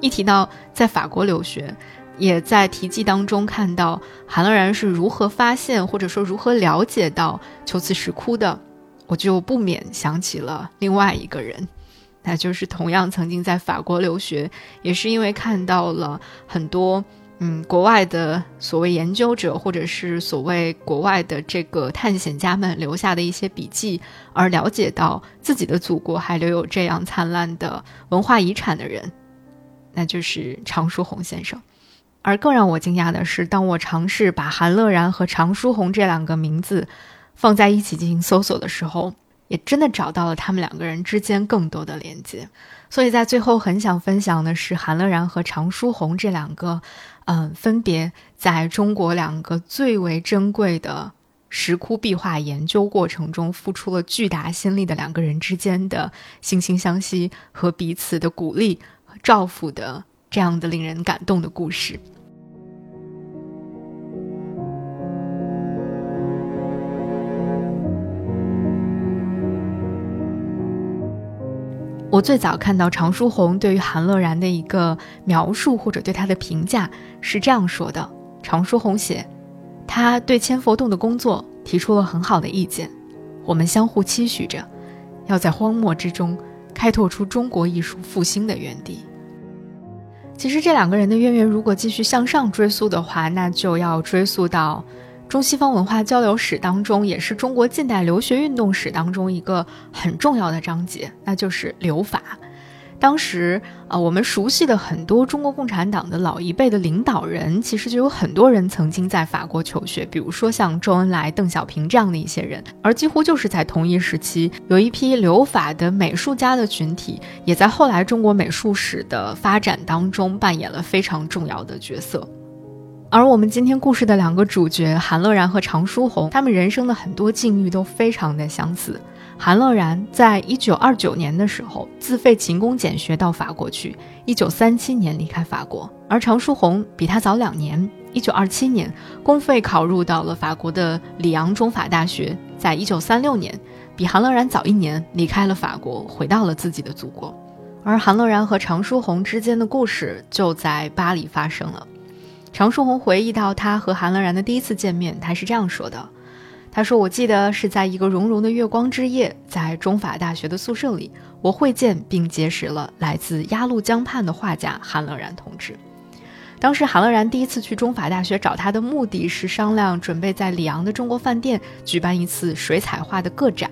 一提到在法国留学，也在题记当中看到韩乐然是如何发现或者说如何了解到秋瓷石窟的，我就不免想起了另外一个人。那就是同样曾经在法国留学，也是因为看到了很多嗯国外的所谓研究者或者是所谓国外的这个探险家们留下的一些笔记，而了解到自己的祖国还留有这样灿烂的文化遗产的人，那就是常书鸿先生。而更让我惊讶的是，当我尝试把韩乐然和常书鸿这两个名字放在一起进行搜索的时候。也真的找到了他们两个人之间更多的连接，所以在最后很想分享的是韩乐然和常书鸿这两个，嗯，分别在中国两个最为珍贵的石窟壁画研究过程中付出了巨大心力的两个人之间的惺惺相惜和彼此的鼓励和照拂的这样的令人感动的故事。我最早看到常书鸿对于韩乐然的一个描述或者对他的评价是这样说的：常书鸿写，他对千佛洞的工作提出了很好的意见，我们相互期许着，要在荒漠之中开拓出中国艺术复兴的园地。其实这两个人的渊源，如果继续向上追溯的话，那就要追溯到。中西方文化交流史当中，也是中国近代留学运动史当中一个很重要的章节，那就是留法。当时啊，我们熟悉的很多中国共产党的老一辈的领导人，其实就有很多人曾经在法国求学，比如说像周恩来、邓小平这样的一些人。而几乎就是在同一时期，有一批留法的美术家的群体，也在后来中国美术史的发展当中扮演了非常重要的角色。而我们今天故事的两个主角韩乐然和常书鸿，他们人生的很多境遇都非常的相似。韩乐然在一九二九年的时候自费勤工俭学到法国去，一九三七年离开法国；而常书鸿比他早两年，一九二七年公费考入到了法国的里昂中法大学，在一九三六年比韩乐然早一年离开了法国，回到了自己的祖国。而韩乐然和常书鸿之间的故事就在巴黎发生了。常书鸿回忆到他和韩乐然的第一次见面，他是这样说的：“他说，我记得是在一个融融的月光之夜，在中法大学的宿舍里，我会见并结识了来自鸭绿江畔的画家韩乐然同志。当时韩乐然第一次去中法大学找他的目的是商量准备在里昂的中国饭店举办一次水彩画的个展。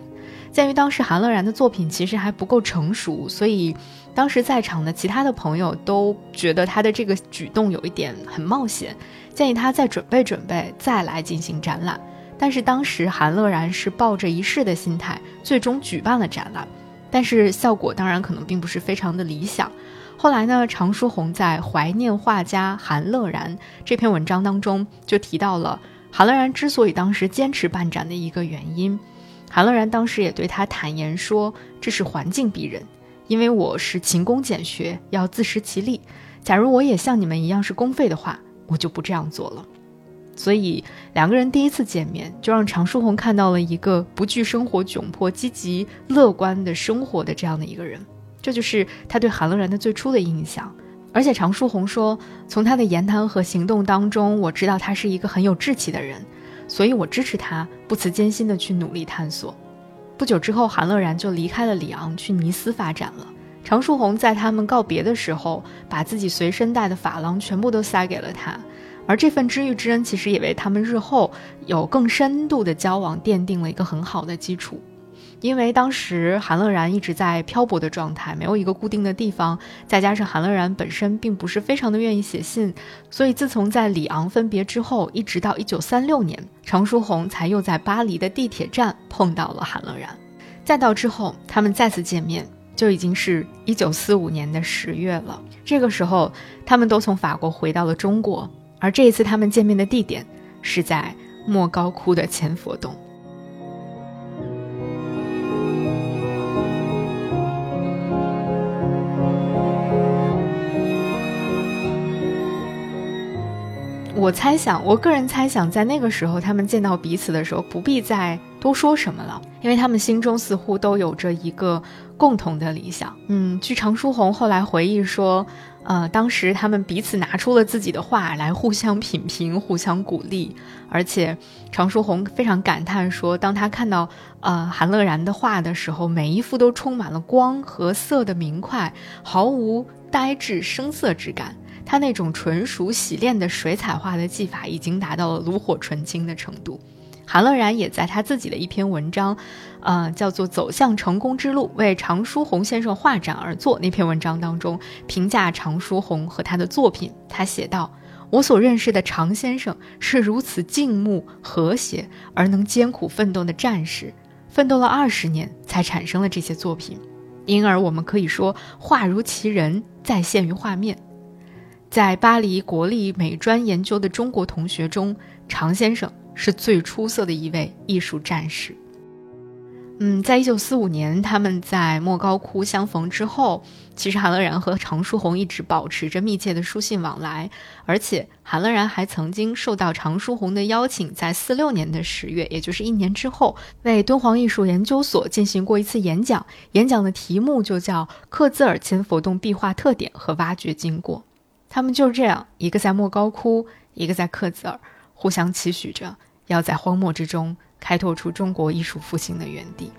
鉴于当时韩乐然的作品其实还不够成熟，所以。”当时在场的其他的朋友都觉得他的这个举动有一点很冒险，建议他再准备准备，再来进行展览。但是当时韩乐然是抱着一试的心态，最终举办了展览，但是效果当然可能并不是非常的理想。后来呢，常书鸿在《怀念画家韩乐然》这篇文章当中就提到了韩乐然之所以当时坚持办展的一个原因。韩乐然当时也对他坦言说：“这是环境逼人，因为我是勤工俭学，要自食其力。假如我也像你们一样是公费的话，我就不这样做了。”所以两个人第一次见面，就让常书鸿看到了一个不惧生活窘迫、积极乐观的生活的这样的一个人。这就是他对韩乐然的最初的印象。而且常书鸿说，从他的言谈和行动当中，我知道他是一个很有志气的人。所以我支持他不辞艰辛地去努力探索。不久之后，韩乐然就离开了里昂，去尼斯发展了。常树红在他们告别的时候，把自己随身带的法郎全部都塞给了他，而这份知遇之恩，其实也为他们日后有更深度的交往奠定了一个很好的基础。因为当时韩乐然一直在漂泊的状态，没有一个固定的地方，再加上韩乐然本身并不是非常的愿意写信，所以自从在里昂分别之后，一直到一九三六年，常书鸿才又在巴黎的地铁站碰到了韩乐然。再到之后，他们再次见面，就已经是一九四五年的十月了。这个时候，他们都从法国回到了中国，而这一次他们见面的地点是在莫高窟的千佛洞。我猜想，我个人猜想，在那个时候，他们见到彼此的时候，不必再多说什么了，因为他们心中似乎都有着一个共同的理想。嗯，据常书鸿后来回忆说，呃，当时他们彼此拿出了自己的画来互相品评、互相鼓励，而且常书鸿非常感叹说，当他看到呃韩乐然的画的时候，每一幅都充满了光和色的明快，毫无呆滞生涩之感。他那种纯熟洗练的水彩画的技法已经达到了炉火纯青的程度。韩乐然也在他自己的一篇文章，呃，叫做《走向成功之路：为常书鸿先生画展而作》那篇文章当中，评价常书鸿和他的作品。他写道：“我所认识的常先生是如此静穆和谐而能艰苦奋斗的战士，奋斗了二十年才产生了这些作品，因而我们可以说，画如其人，在现于画面。”在巴黎国立美专研究的中国同学中，常先生是最出色的一位艺术战士。嗯，在一九四五年他们在莫高窟相逢之后，其实韩乐然和常书鸿一直保持着密切的书信往来，而且韩乐然还曾经受到常书鸿的邀请，在四六年的十月，也就是一年之后，为敦煌艺术研究所进行过一次演讲，演讲的题目就叫《克孜尔千佛洞壁画特点和挖掘经过》。他们就这样，一个在莫高窟，一个在克孜尔，互相期许着，要在荒漠之中开拓出中国艺术复兴的原地。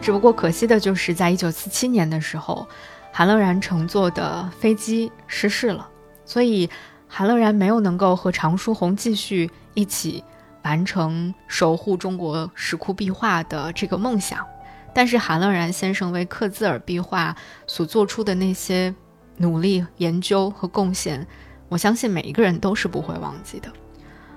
只不过可惜的就是，在一九四七年的时候，韩乐然乘坐的飞机失事了，所以韩乐然没有能够和常书鸿继续一起。完成守护中国石窟壁画的这个梦想，但是韩乐然先生为克孜尔壁画所做出的那些努力、研究和贡献，我相信每一个人都是不会忘记的。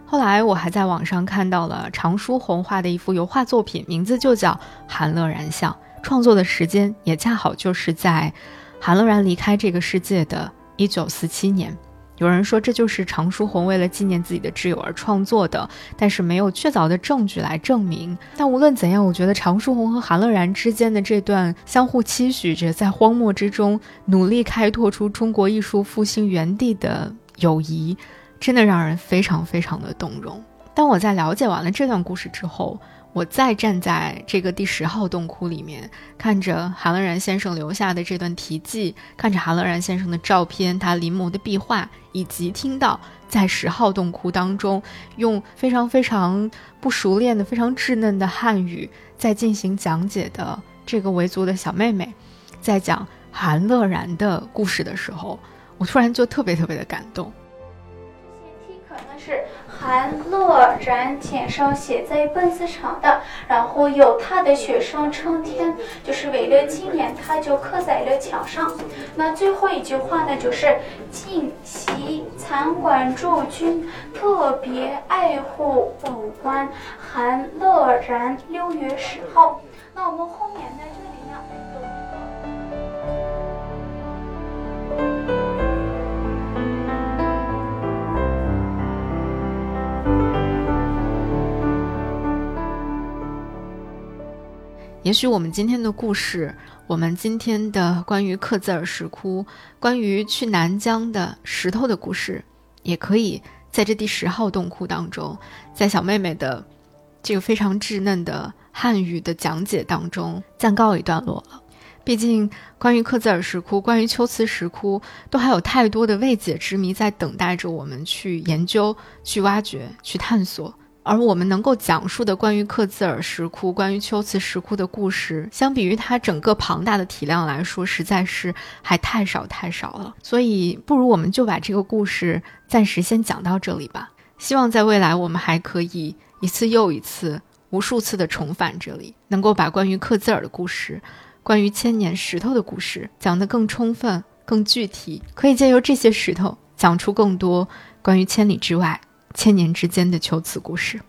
后来我还在网上看到了常书鸿画的一幅油画作品，名字就叫《韩乐然像》，创作的时间也恰好就是在韩乐然离开这个世界的一九四七年。有人说这就是常书鸿为了纪念自己的挚友而创作的，但是没有确凿的证据来证明。但无论怎样，我觉得常书鸿和韩乐然之间的这段相互期许着在荒漠之中努力开拓出中国艺术复兴原地的友谊，真的让人非常非常的动容。当我在了解完了这段故事之后。我再站在这个第十号洞窟里面，看着韩乐然先生留下的这段题记，看着韩乐然先生的照片，他临摹的壁画，以及听到在十号洞窟当中用非常非常不熟练的、非常稚嫩的汉语在进行讲解的这个维族的小妹妹，在讲韩乐然的故事的时候，我突然就特别特别的感动。这些梯可能是。韩乐然介绍写在本子上的，然后有他的学生成天就是为了纪念他，就刻在了墙上。那最后一句话呢，就是今夕参观诸君特别爱护保管韩乐然六月十号。那我们后面呢也许我们今天的故事，我们今天的关于克孜尔石窟、关于去南疆的石头的故事，也可以在这第十号洞窟当中，在小妹妹的这个非常稚嫩的汉语的讲解当中暂告一段落了。毕竟，关于克孜尔石窟、关于秋瓷石窟，都还有太多的未解之谜在等待着我们去研究、去挖掘、去探索。而我们能够讲述的关于克孜尔石窟、关于秋瓷石窟的故事，相比于它整个庞大的体量来说，实在是还太少太少了。所以，不如我们就把这个故事暂时先讲到这里吧。希望在未来，我们还可以一次又一次、无数次的重返这里，能够把关于克孜尔的故事、关于千年石头的故事讲得更充分、更具体，可以借由这些石头讲出更多关于千里之外。千年之间的秋瓷故事。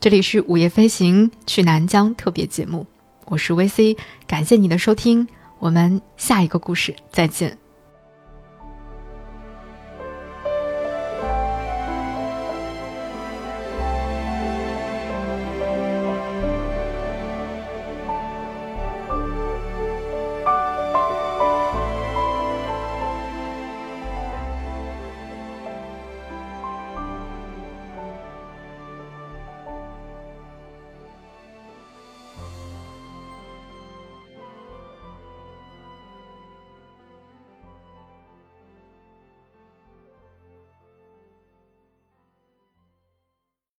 这里是午夜飞行去南疆特别节目，我是 VC，感谢你的收听，我们下一个故事再见。